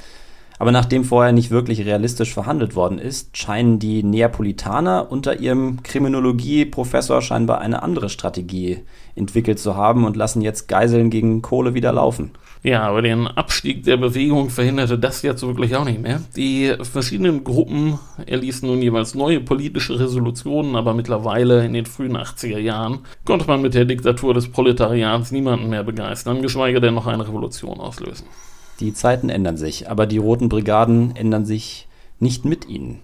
Aber nachdem vorher nicht wirklich realistisch verhandelt worden ist, scheinen die Neapolitaner unter ihrem Kriminologie-Professor scheinbar eine andere Strategie entwickelt zu haben und lassen jetzt Geiseln gegen Kohle wieder laufen. Ja, aber den Abstieg der Bewegung verhinderte das jetzt wirklich auch nicht mehr. Die verschiedenen Gruppen erließen nun jeweils neue politische Resolutionen, aber mittlerweile in den frühen 80er Jahren konnte man mit der Diktatur des Proletariats niemanden mehr begeistern, geschweige denn noch eine Revolution auslösen. Die Zeiten ändern sich, aber die Roten Brigaden ändern sich nicht mit ihnen.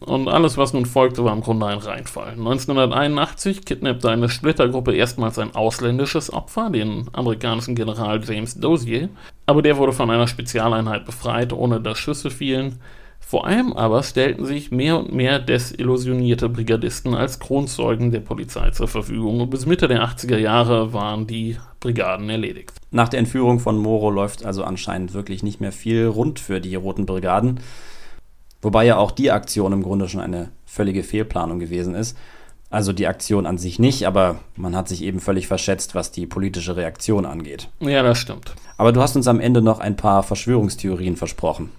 Und alles, was nun folgte, war im Grunde ein Reinfall. 1981 kidnappte eine Splittergruppe erstmals ein ausländisches Opfer, den amerikanischen General James Dozier. Aber der wurde von einer Spezialeinheit befreit, ohne dass Schüsse fielen. Vor allem aber stellten sich mehr und mehr desillusionierte Brigadisten als Kronzeugen der Polizei zur Verfügung und bis Mitte der 80er Jahre waren die Brigaden erledigt. Nach der Entführung von Moro läuft also anscheinend wirklich nicht mehr viel rund für die Roten Brigaden, wobei ja auch die Aktion im Grunde schon eine völlige Fehlplanung gewesen ist. Also die Aktion an sich nicht, aber man hat sich eben völlig verschätzt, was die politische Reaktion angeht. Ja, das stimmt. Aber du hast uns am Ende noch ein paar Verschwörungstheorien versprochen.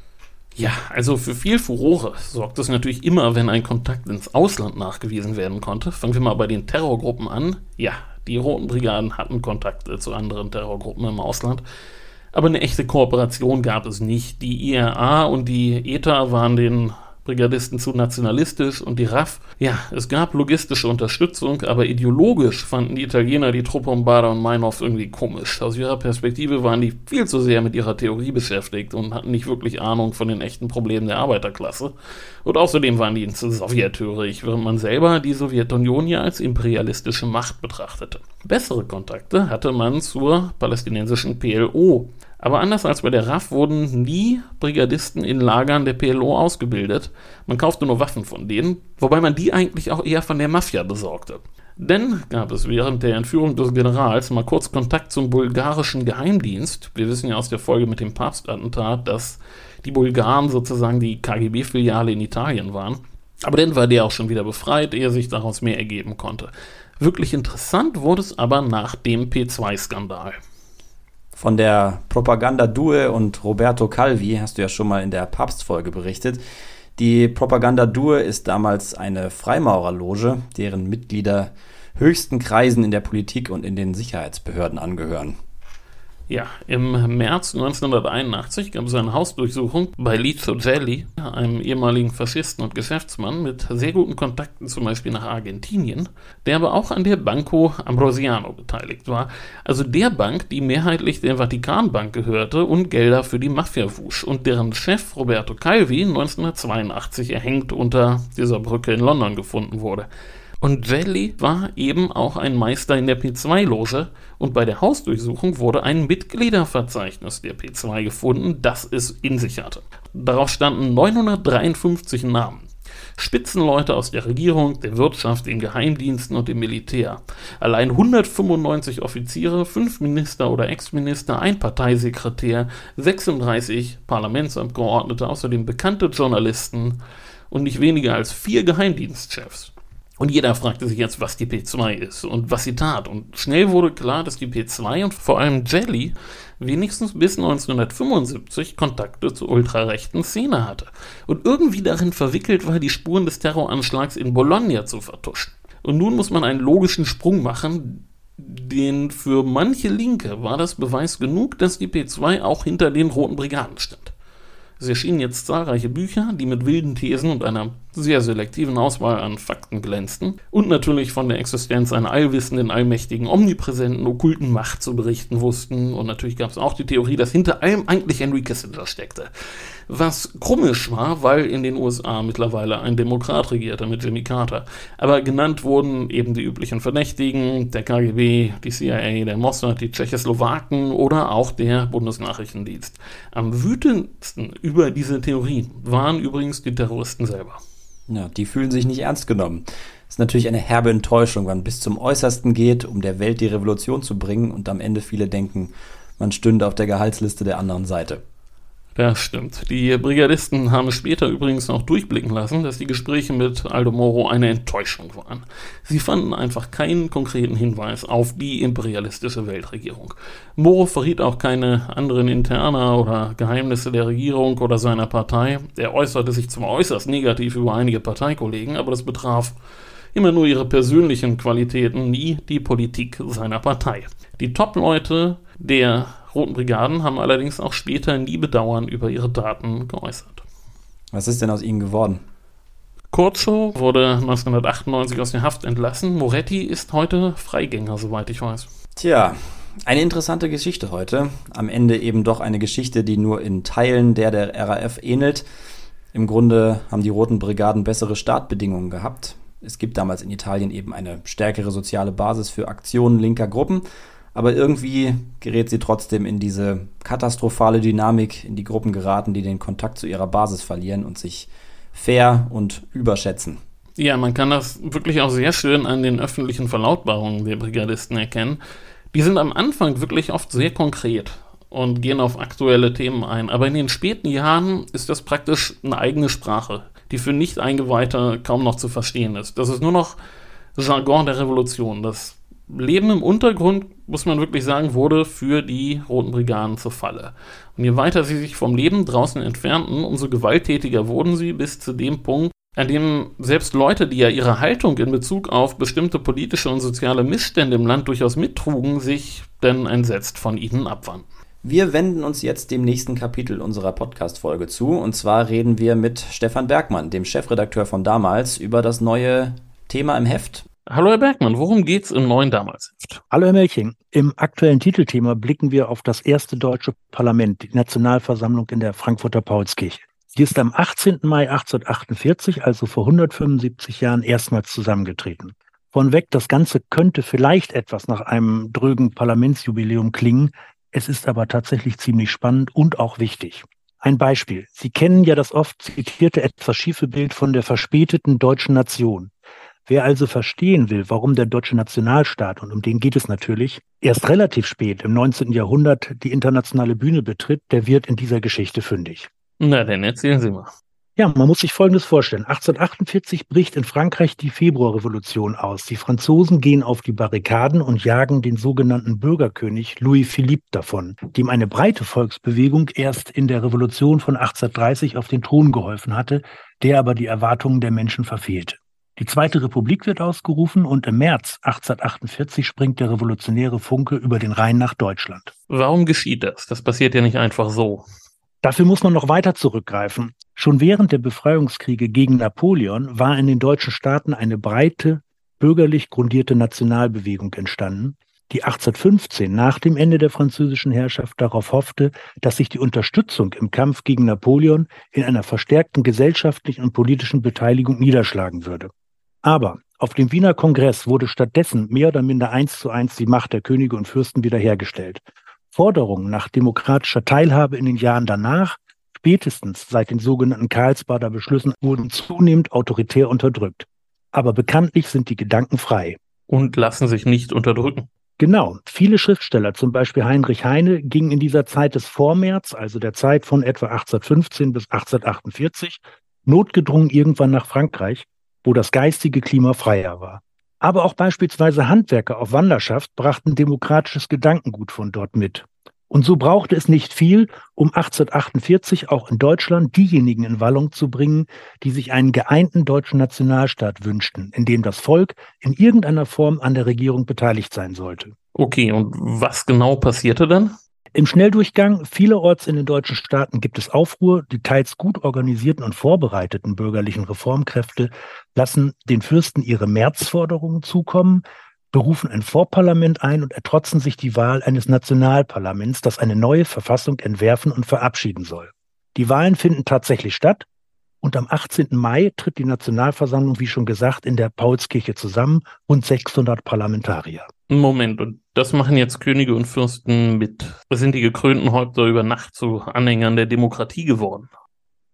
Ja, also für viel Furore sorgt es natürlich immer, wenn ein Kontakt ins Ausland nachgewiesen werden konnte. Fangen wir mal bei den Terrorgruppen an. Ja, die Roten Brigaden hatten Kontakte zu anderen Terrorgruppen im Ausland. Aber eine echte Kooperation gab es nicht. Die IRA und die ETA waren den Brigadisten zu nationalistisch und die RAF. Ja, es gab logistische Unterstützung, aber ideologisch fanden die Italiener die Truppe um Bader und Meinhof irgendwie komisch. Aus ihrer Perspektive waren die viel zu sehr mit ihrer Theorie beschäftigt und hatten nicht wirklich Ahnung von den echten Problemen der Arbeiterklasse. Und außerdem waren die zu sowjethörig, während man selber die Sowjetunion ja als imperialistische Macht betrachtete. Bessere Kontakte hatte man zur palästinensischen PLO. Aber anders als bei der RAF wurden nie Brigadisten in Lagern der PLO ausgebildet. Man kaufte nur Waffen von denen, wobei man die eigentlich auch eher von der Mafia besorgte. Denn gab es während der Entführung des Generals mal kurz Kontakt zum bulgarischen Geheimdienst. Wir wissen ja aus der Folge mit dem Papstattentat, dass die Bulgaren sozusagen die KGB-Filiale in Italien waren. Aber dann war der auch schon wieder befreit, ehe sich daraus mehr ergeben konnte. Wirklich interessant wurde es aber nach dem P2-Skandal. Von der Propaganda Due und Roberto Calvi hast du ja schon mal in der Papstfolge berichtet. Die Propaganda Due ist damals eine Freimaurerloge, deren Mitglieder höchsten Kreisen in der Politik und in den Sicherheitsbehörden angehören. Ja, im März 1981 gab es eine Hausdurchsuchung bei Lizzo Gelli, einem ehemaligen Faschisten und Geschäftsmann mit sehr guten Kontakten zum Beispiel nach Argentinien, der aber auch an der Banco Ambrosiano beteiligt war, also der Bank, die mehrheitlich der Vatikanbank gehörte und Gelder für die Mafia wusch und deren Chef Roberto Calvi 1982 erhängt unter dieser Brücke in London gefunden wurde. Und Jelly war eben auch ein Meister in der P2-Loge und bei der Hausdurchsuchung wurde ein Mitgliederverzeichnis der P2 gefunden, das es in sich hatte. Darauf standen 953 Namen. Spitzenleute aus der Regierung, der Wirtschaft, den Geheimdiensten und dem Militär. Allein 195 Offiziere, 5 Minister oder Ex-Minister, ein Parteisekretär, 36 Parlamentsabgeordnete, außerdem bekannte Journalisten und nicht weniger als vier Geheimdienstchefs. Und jeder fragte sich jetzt, was die P2 ist und was sie tat. Und schnell wurde klar, dass die P2 und vor allem Jelly wenigstens bis 1975 Kontakte zur ultrarechten Szene hatte und irgendwie darin verwickelt war, die Spuren des Terroranschlags in Bologna zu vertuschen. Und nun muss man einen logischen Sprung machen, den für manche Linke war das Beweis genug, dass die P2 auch hinter den Roten Brigaden stand. Es erschienen jetzt zahlreiche Bücher, die mit wilden Thesen und einer sehr selektiven Auswahl an Fakten glänzten und natürlich von der Existenz einer allwissenden, allmächtigen, omnipräsenten, okkulten Macht zu berichten wussten. Und natürlich gab es auch die Theorie, dass hinter allem eigentlich Henry Kissinger steckte. Was komisch war, weil in den USA mittlerweile ein Demokrat regierte mit Jimmy Carter. Aber genannt wurden eben die üblichen Verdächtigen, der KGB, die CIA, der Mossad, die Tschechoslowaken oder auch der Bundesnachrichtendienst. Am wütendsten über diese Theorien waren übrigens die Terroristen selber. Ja, die fühlen sich nicht ernst genommen. Ist natürlich eine herbe Enttäuschung, wenn man bis zum Äußersten geht, um der Welt die Revolution zu bringen und am Ende viele denken, man stünde auf der Gehaltsliste der anderen Seite. Das stimmt. Die Brigadisten haben später übrigens noch durchblicken lassen, dass die Gespräche mit Aldo Moro eine Enttäuschung waren. Sie fanden einfach keinen konkreten Hinweis auf die imperialistische Weltregierung. Moro verriet auch keine anderen Interna oder Geheimnisse der Regierung oder seiner Partei. Er äußerte sich zwar äußerst negativ über einige Parteikollegen, aber das betraf immer nur ihre persönlichen Qualitäten, nie die Politik seiner Partei. Die Top-Leute der Roten Brigaden haben allerdings auch später nie Bedauern über ihre Daten geäußert. Was ist denn aus ihnen geworden? Corso wurde 1998 aus der Haft entlassen. Moretti ist heute Freigänger, soweit ich weiß. Tja, eine interessante Geschichte heute. Am Ende eben doch eine Geschichte, die nur in Teilen der der RAF ähnelt. Im Grunde haben die Roten Brigaden bessere Startbedingungen gehabt. Es gibt damals in Italien eben eine stärkere soziale Basis für Aktionen linker Gruppen, aber irgendwie gerät sie trotzdem in diese katastrophale Dynamik, in die Gruppen geraten, die den Kontakt zu ihrer Basis verlieren und sich fair und überschätzen. Ja, man kann das wirklich auch sehr schön an den öffentlichen Verlautbarungen der Brigadisten erkennen. Die sind am Anfang wirklich oft sehr konkret und gehen auf aktuelle Themen ein. Aber in den späten Jahren ist das praktisch eine eigene Sprache, die für Nicht-Eingeweihte kaum noch zu verstehen ist. Das ist nur noch Jargon der Revolution. Das Leben im Untergrund, muss man wirklich sagen, wurde für die Roten Brigaden zur Falle. Und je weiter sie sich vom Leben draußen entfernten, umso gewalttätiger wurden sie bis zu dem Punkt, an dem selbst Leute, die ja ihre Haltung in Bezug auf bestimmte politische und soziale Missstände im Land durchaus mittrugen, sich denn entsetzt von ihnen abwandten. Wir wenden uns jetzt dem nächsten Kapitel unserer Podcast-Folge zu. Und zwar reden wir mit Stefan Bergmann, dem Chefredakteur von damals, über das neue Thema im Heft. Hallo Herr Bergmann, worum geht's im neuen Damals-Heft? Hallo Herr Melching. Im aktuellen Titelthema blicken wir auf das erste deutsche Parlament, die Nationalversammlung in der Frankfurter Paulskirche. Die ist am 18. Mai 1848, also vor 175 Jahren, erstmals zusammengetreten. Von weg, das Ganze könnte vielleicht etwas nach einem drögen Parlamentsjubiläum klingen. Es ist aber tatsächlich ziemlich spannend und auch wichtig. Ein Beispiel. Sie kennen ja das oft zitierte etwas schiefe Bild von der verspäteten deutschen Nation. Wer also verstehen will, warum der deutsche Nationalstaat, und um den geht es natürlich, erst relativ spät im 19. Jahrhundert die internationale Bühne betritt, der wird in dieser Geschichte fündig. Na, dann erzählen Sie mal. Ja, man muss sich Folgendes vorstellen. 1848 bricht in Frankreich die Februarrevolution aus. Die Franzosen gehen auf die Barrikaden und jagen den sogenannten Bürgerkönig Louis Philippe davon, dem eine breite Volksbewegung erst in der Revolution von 1830 auf den Thron geholfen hatte, der aber die Erwartungen der Menschen verfehlte. Die Zweite Republik wird ausgerufen und im März 1848 springt der revolutionäre Funke über den Rhein nach Deutschland. Warum geschieht das? Das passiert ja nicht einfach so. Dafür muss man noch weiter zurückgreifen. Schon während der Befreiungskriege gegen Napoleon war in den deutschen Staaten eine breite, bürgerlich grundierte Nationalbewegung entstanden, die 1815 nach dem Ende der französischen Herrschaft darauf hoffte, dass sich die Unterstützung im Kampf gegen Napoleon in einer verstärkten gesellschaftlichen und politischen Beteiligung niederschlagen würde. Aber auf dem Wiener Kongress wurde stattdessen mehr oder minder eins zu eins die Macht der Könige und Fürsten wiederhergestellt. Forderungen nach demokratischer Teilhabe in den Jahren danach, spätestens seit den sogenannten Karlsbader Beschlüssen, wurden zunehmend autoritär unterdrückt. Aber bekanntlich sind die Gedanken frei. Und lassen sich nicht unterdrücken. Genau. Viele Schriftsteller, zum Beispiel Heinrich Heine, gingen in dieser Zeit des Vormärz, also der Zeit von etwa 1815 bis 1848, notgedrungen irgendwann nach Frankreich, wo das geistige Klima freier war. Aber auch beispielsweise Handwerker auf Wanderschaft brachten demokratisches Gedankengut von dort mit. Und so brauchte es nicht viel, um 1848 auch in Deutschland diejenigen in Wallung zu bringen, die sich einen geeinten deutschen Nationalstaat wünschten, in dem das Volk in irgendeiner Form an der Regierung beteiligt sein sollte. Okay, und was genau passierte dann? Im Schnelldurchgang vielerorts in den deutschen Staaten gibt es Aufruhr. Die teils gut organisierten und vorbereiteten bürgerlichen Reformkräfte lassen den Fürsten ihre Märzforderungen zukommen, berufen ein Vorparlament ein und ertrotzen sich die Wahl eines Nationalparlaments, das eine neue Verfassung entwerfen und verabschieden soll. Die Wahlen finden tatsächlich statt und am 18. Mai tritt die Nationalversammlung, wie schon gesagt, in der Paulskirche zusammen, rund 600 Parlamentarier. Moment, und das machen jetzt Könige und Fürsten mit. Sind die gekrönten Häupter über Nacht zu Anhängern der Demokratie geworden?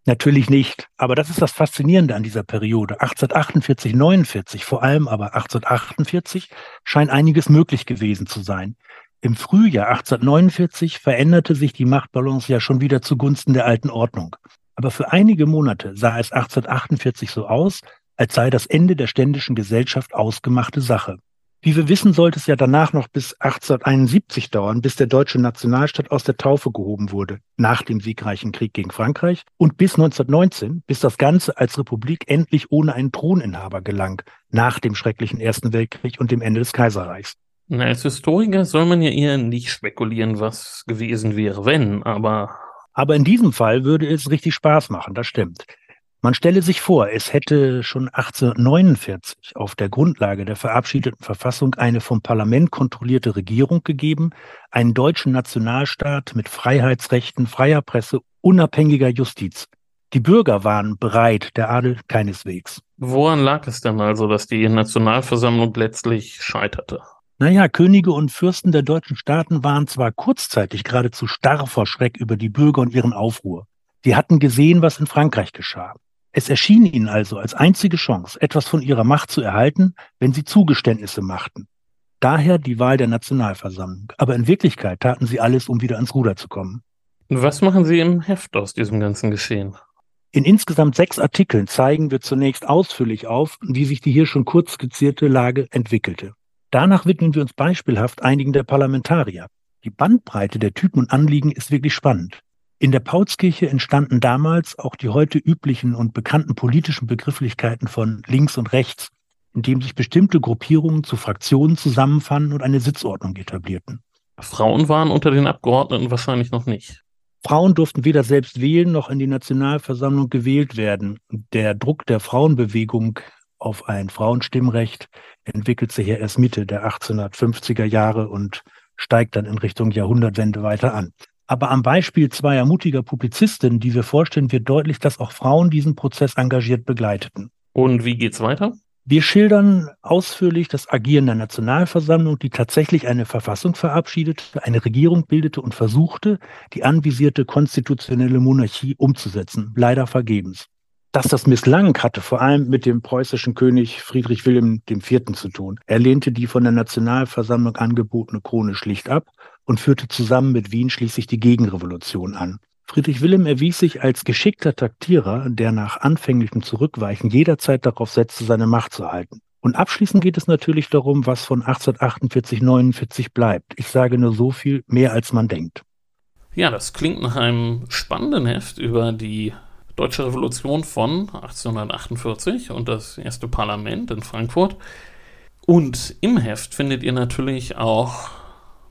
Natürlich nicht. Aber das ist das Faszinierende an dieser Periode. 1848, 49, vor allem aber 1848, scheint einiges möglich gewesen zu sein. Im Frühjahr 1849 veränderte sich die Machtbalance ja schon wieder zugunsten der alten Ordnung. Aber für einige Monate sah es 1848 so aus, als sei das Ende der ständischen Gesellschaft ausgemachte Sache. Wie wir wissen, sollte es ja danach noch bis 1871 dauern, bis der deutsche Nationalstaat aus der Taufe gehoben wurde, nach dem siegreichen Krieg gegen Frankreich, und bis 1919, bis das Ganze als Republik endlich ohne einen Throninhaber gelang, nach dem schrecklichen Ersten Weltkrieg und dem Ende des Kaiserreichs. Na, als Historiker soll man ja eher nicht spekulieren, was gewesen wäre, wenn, aber. Aber in diesem Fall würde es richtig Spaß machen, das stimmt. Man stelle sich vor, es hätte schon 1849 auf der Grundlage der verabschiedeten Verfassung eine vom Parlament kontrollierte Regierung gegeben, einen deutschen Nationalstaat mit Freiheitsrechten, freier Presse, unabhängiger Justiz. Die Bürger waren bereit, der Adel keineswegs. Woran lag es denn also, dass die Nationalversammlung letztlich scheiterte? Naja, Könige und Fürsten der deutschen Staaten waren zwar kurzzeitig geradezu starr vor Schreck über die Bürger und ihren Aufruhr. Sie hatten gesehen, was in Frankreich geschah. Es erschien ihnen also als einzige Chance, etwas von ihrer Macht zu erhalten, wenn sie Zugeständnisse machten. Daher die Wahl der Nationalversammlung. Aber in Wirklichkeit taten sie alles, um wieder ans Ruder zu kommen. Was machen Sie im Heft aus diesem ganzen Geschehen? In insgesamt sechs Artikeln zeigen wir zunächst ausführlich auf, wie sich die hier schon kurz skizzierte Lage entwickelte. Danach widmen wir uns beispielhaft einigen der Parlamentarier. Die Bandbreite der Typen und Anliegen ist wirklich spannend. In der Paulskirche entstanden damals auch die heute üblichen und bekannten politischen Begrifflichkeiten von links und rechts, indem sich bestimmte Gruppierungen zu Fraktionen zusammenfanden und eine Sitzordnung etablierten. Frauen waren unter den Abgeordneten wahrscheinlich noch nicht. Frauen durften weder selbst wählen noch in die Nationalversammlung gewählt werden. Der Druck der Frauenbewegung auf ein Frauenstimmrecht entwickelt sich ja erst Mitte der 1850er Jahre und steigt dann in Richtung Jahrhundertwende weiter an. Aber am Beispiel zweier mutiger Publizistinnen, die wir vorstellen, wird deutlich, dass auch Frauen diesen Prozess engagiert begleiteten. Und wie geht's weiter? Wir schildern ausführlich das Agieren der Nationalversammlung, die tatsächlich eine Verfassung verabschiedete, eine Regierung bildete und versuchte, die anvisierte konstitutionelle Monarchie umzusetzen, leider vergebens. Dass das misslang, hatte vor allem mit dem preußischen König Friedrich Wilhelm IV. zu tun. Er lehnte die von der Nationalversammlung angebotene Krone schlicht ab und führte zusammen mit Wien schließlich die Gegenrevolution an. Friedrich Wilhelm erwies sich als geschickter Taktierer, der nach anfänglichem Zurückweichen jederzeit darauf setzte, seine Macht zu halten. Und abschließend geht es natürlich darum, was von 1848, 49 bleibt. Ich sage nur so viel, mehr als man denkt. Ja, das klingt nach einem spannenden Heft über die Deutsche Revolution von 1848 und das erste Parlament in Frankfurt. Und im Heft findet ihr natürlich auch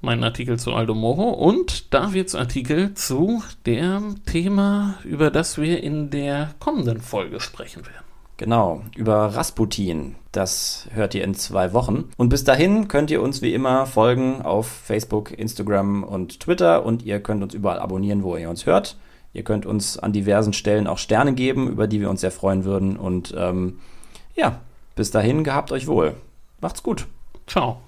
meinen Artikel zu Aldo Moro und Davids Artikel zu dem Thema, über das wir in der kommenden Folge sprechen werden. Genau, über Rasputin. Das hört ihr in zwei Wochen. Und bis dahin könnt ihr uns wie immer folgen auf Facebook, Instagram und Twitter und ihr könnt uns überall abonnieren, wo ihr uns hört. Ihr könnt uns an diversen Stellen auch Sterne geben, über die wir uns sehr freuen würden. Und ähm, ja, bis dahin gehabt euch wohl. Macht's gut. Ciao.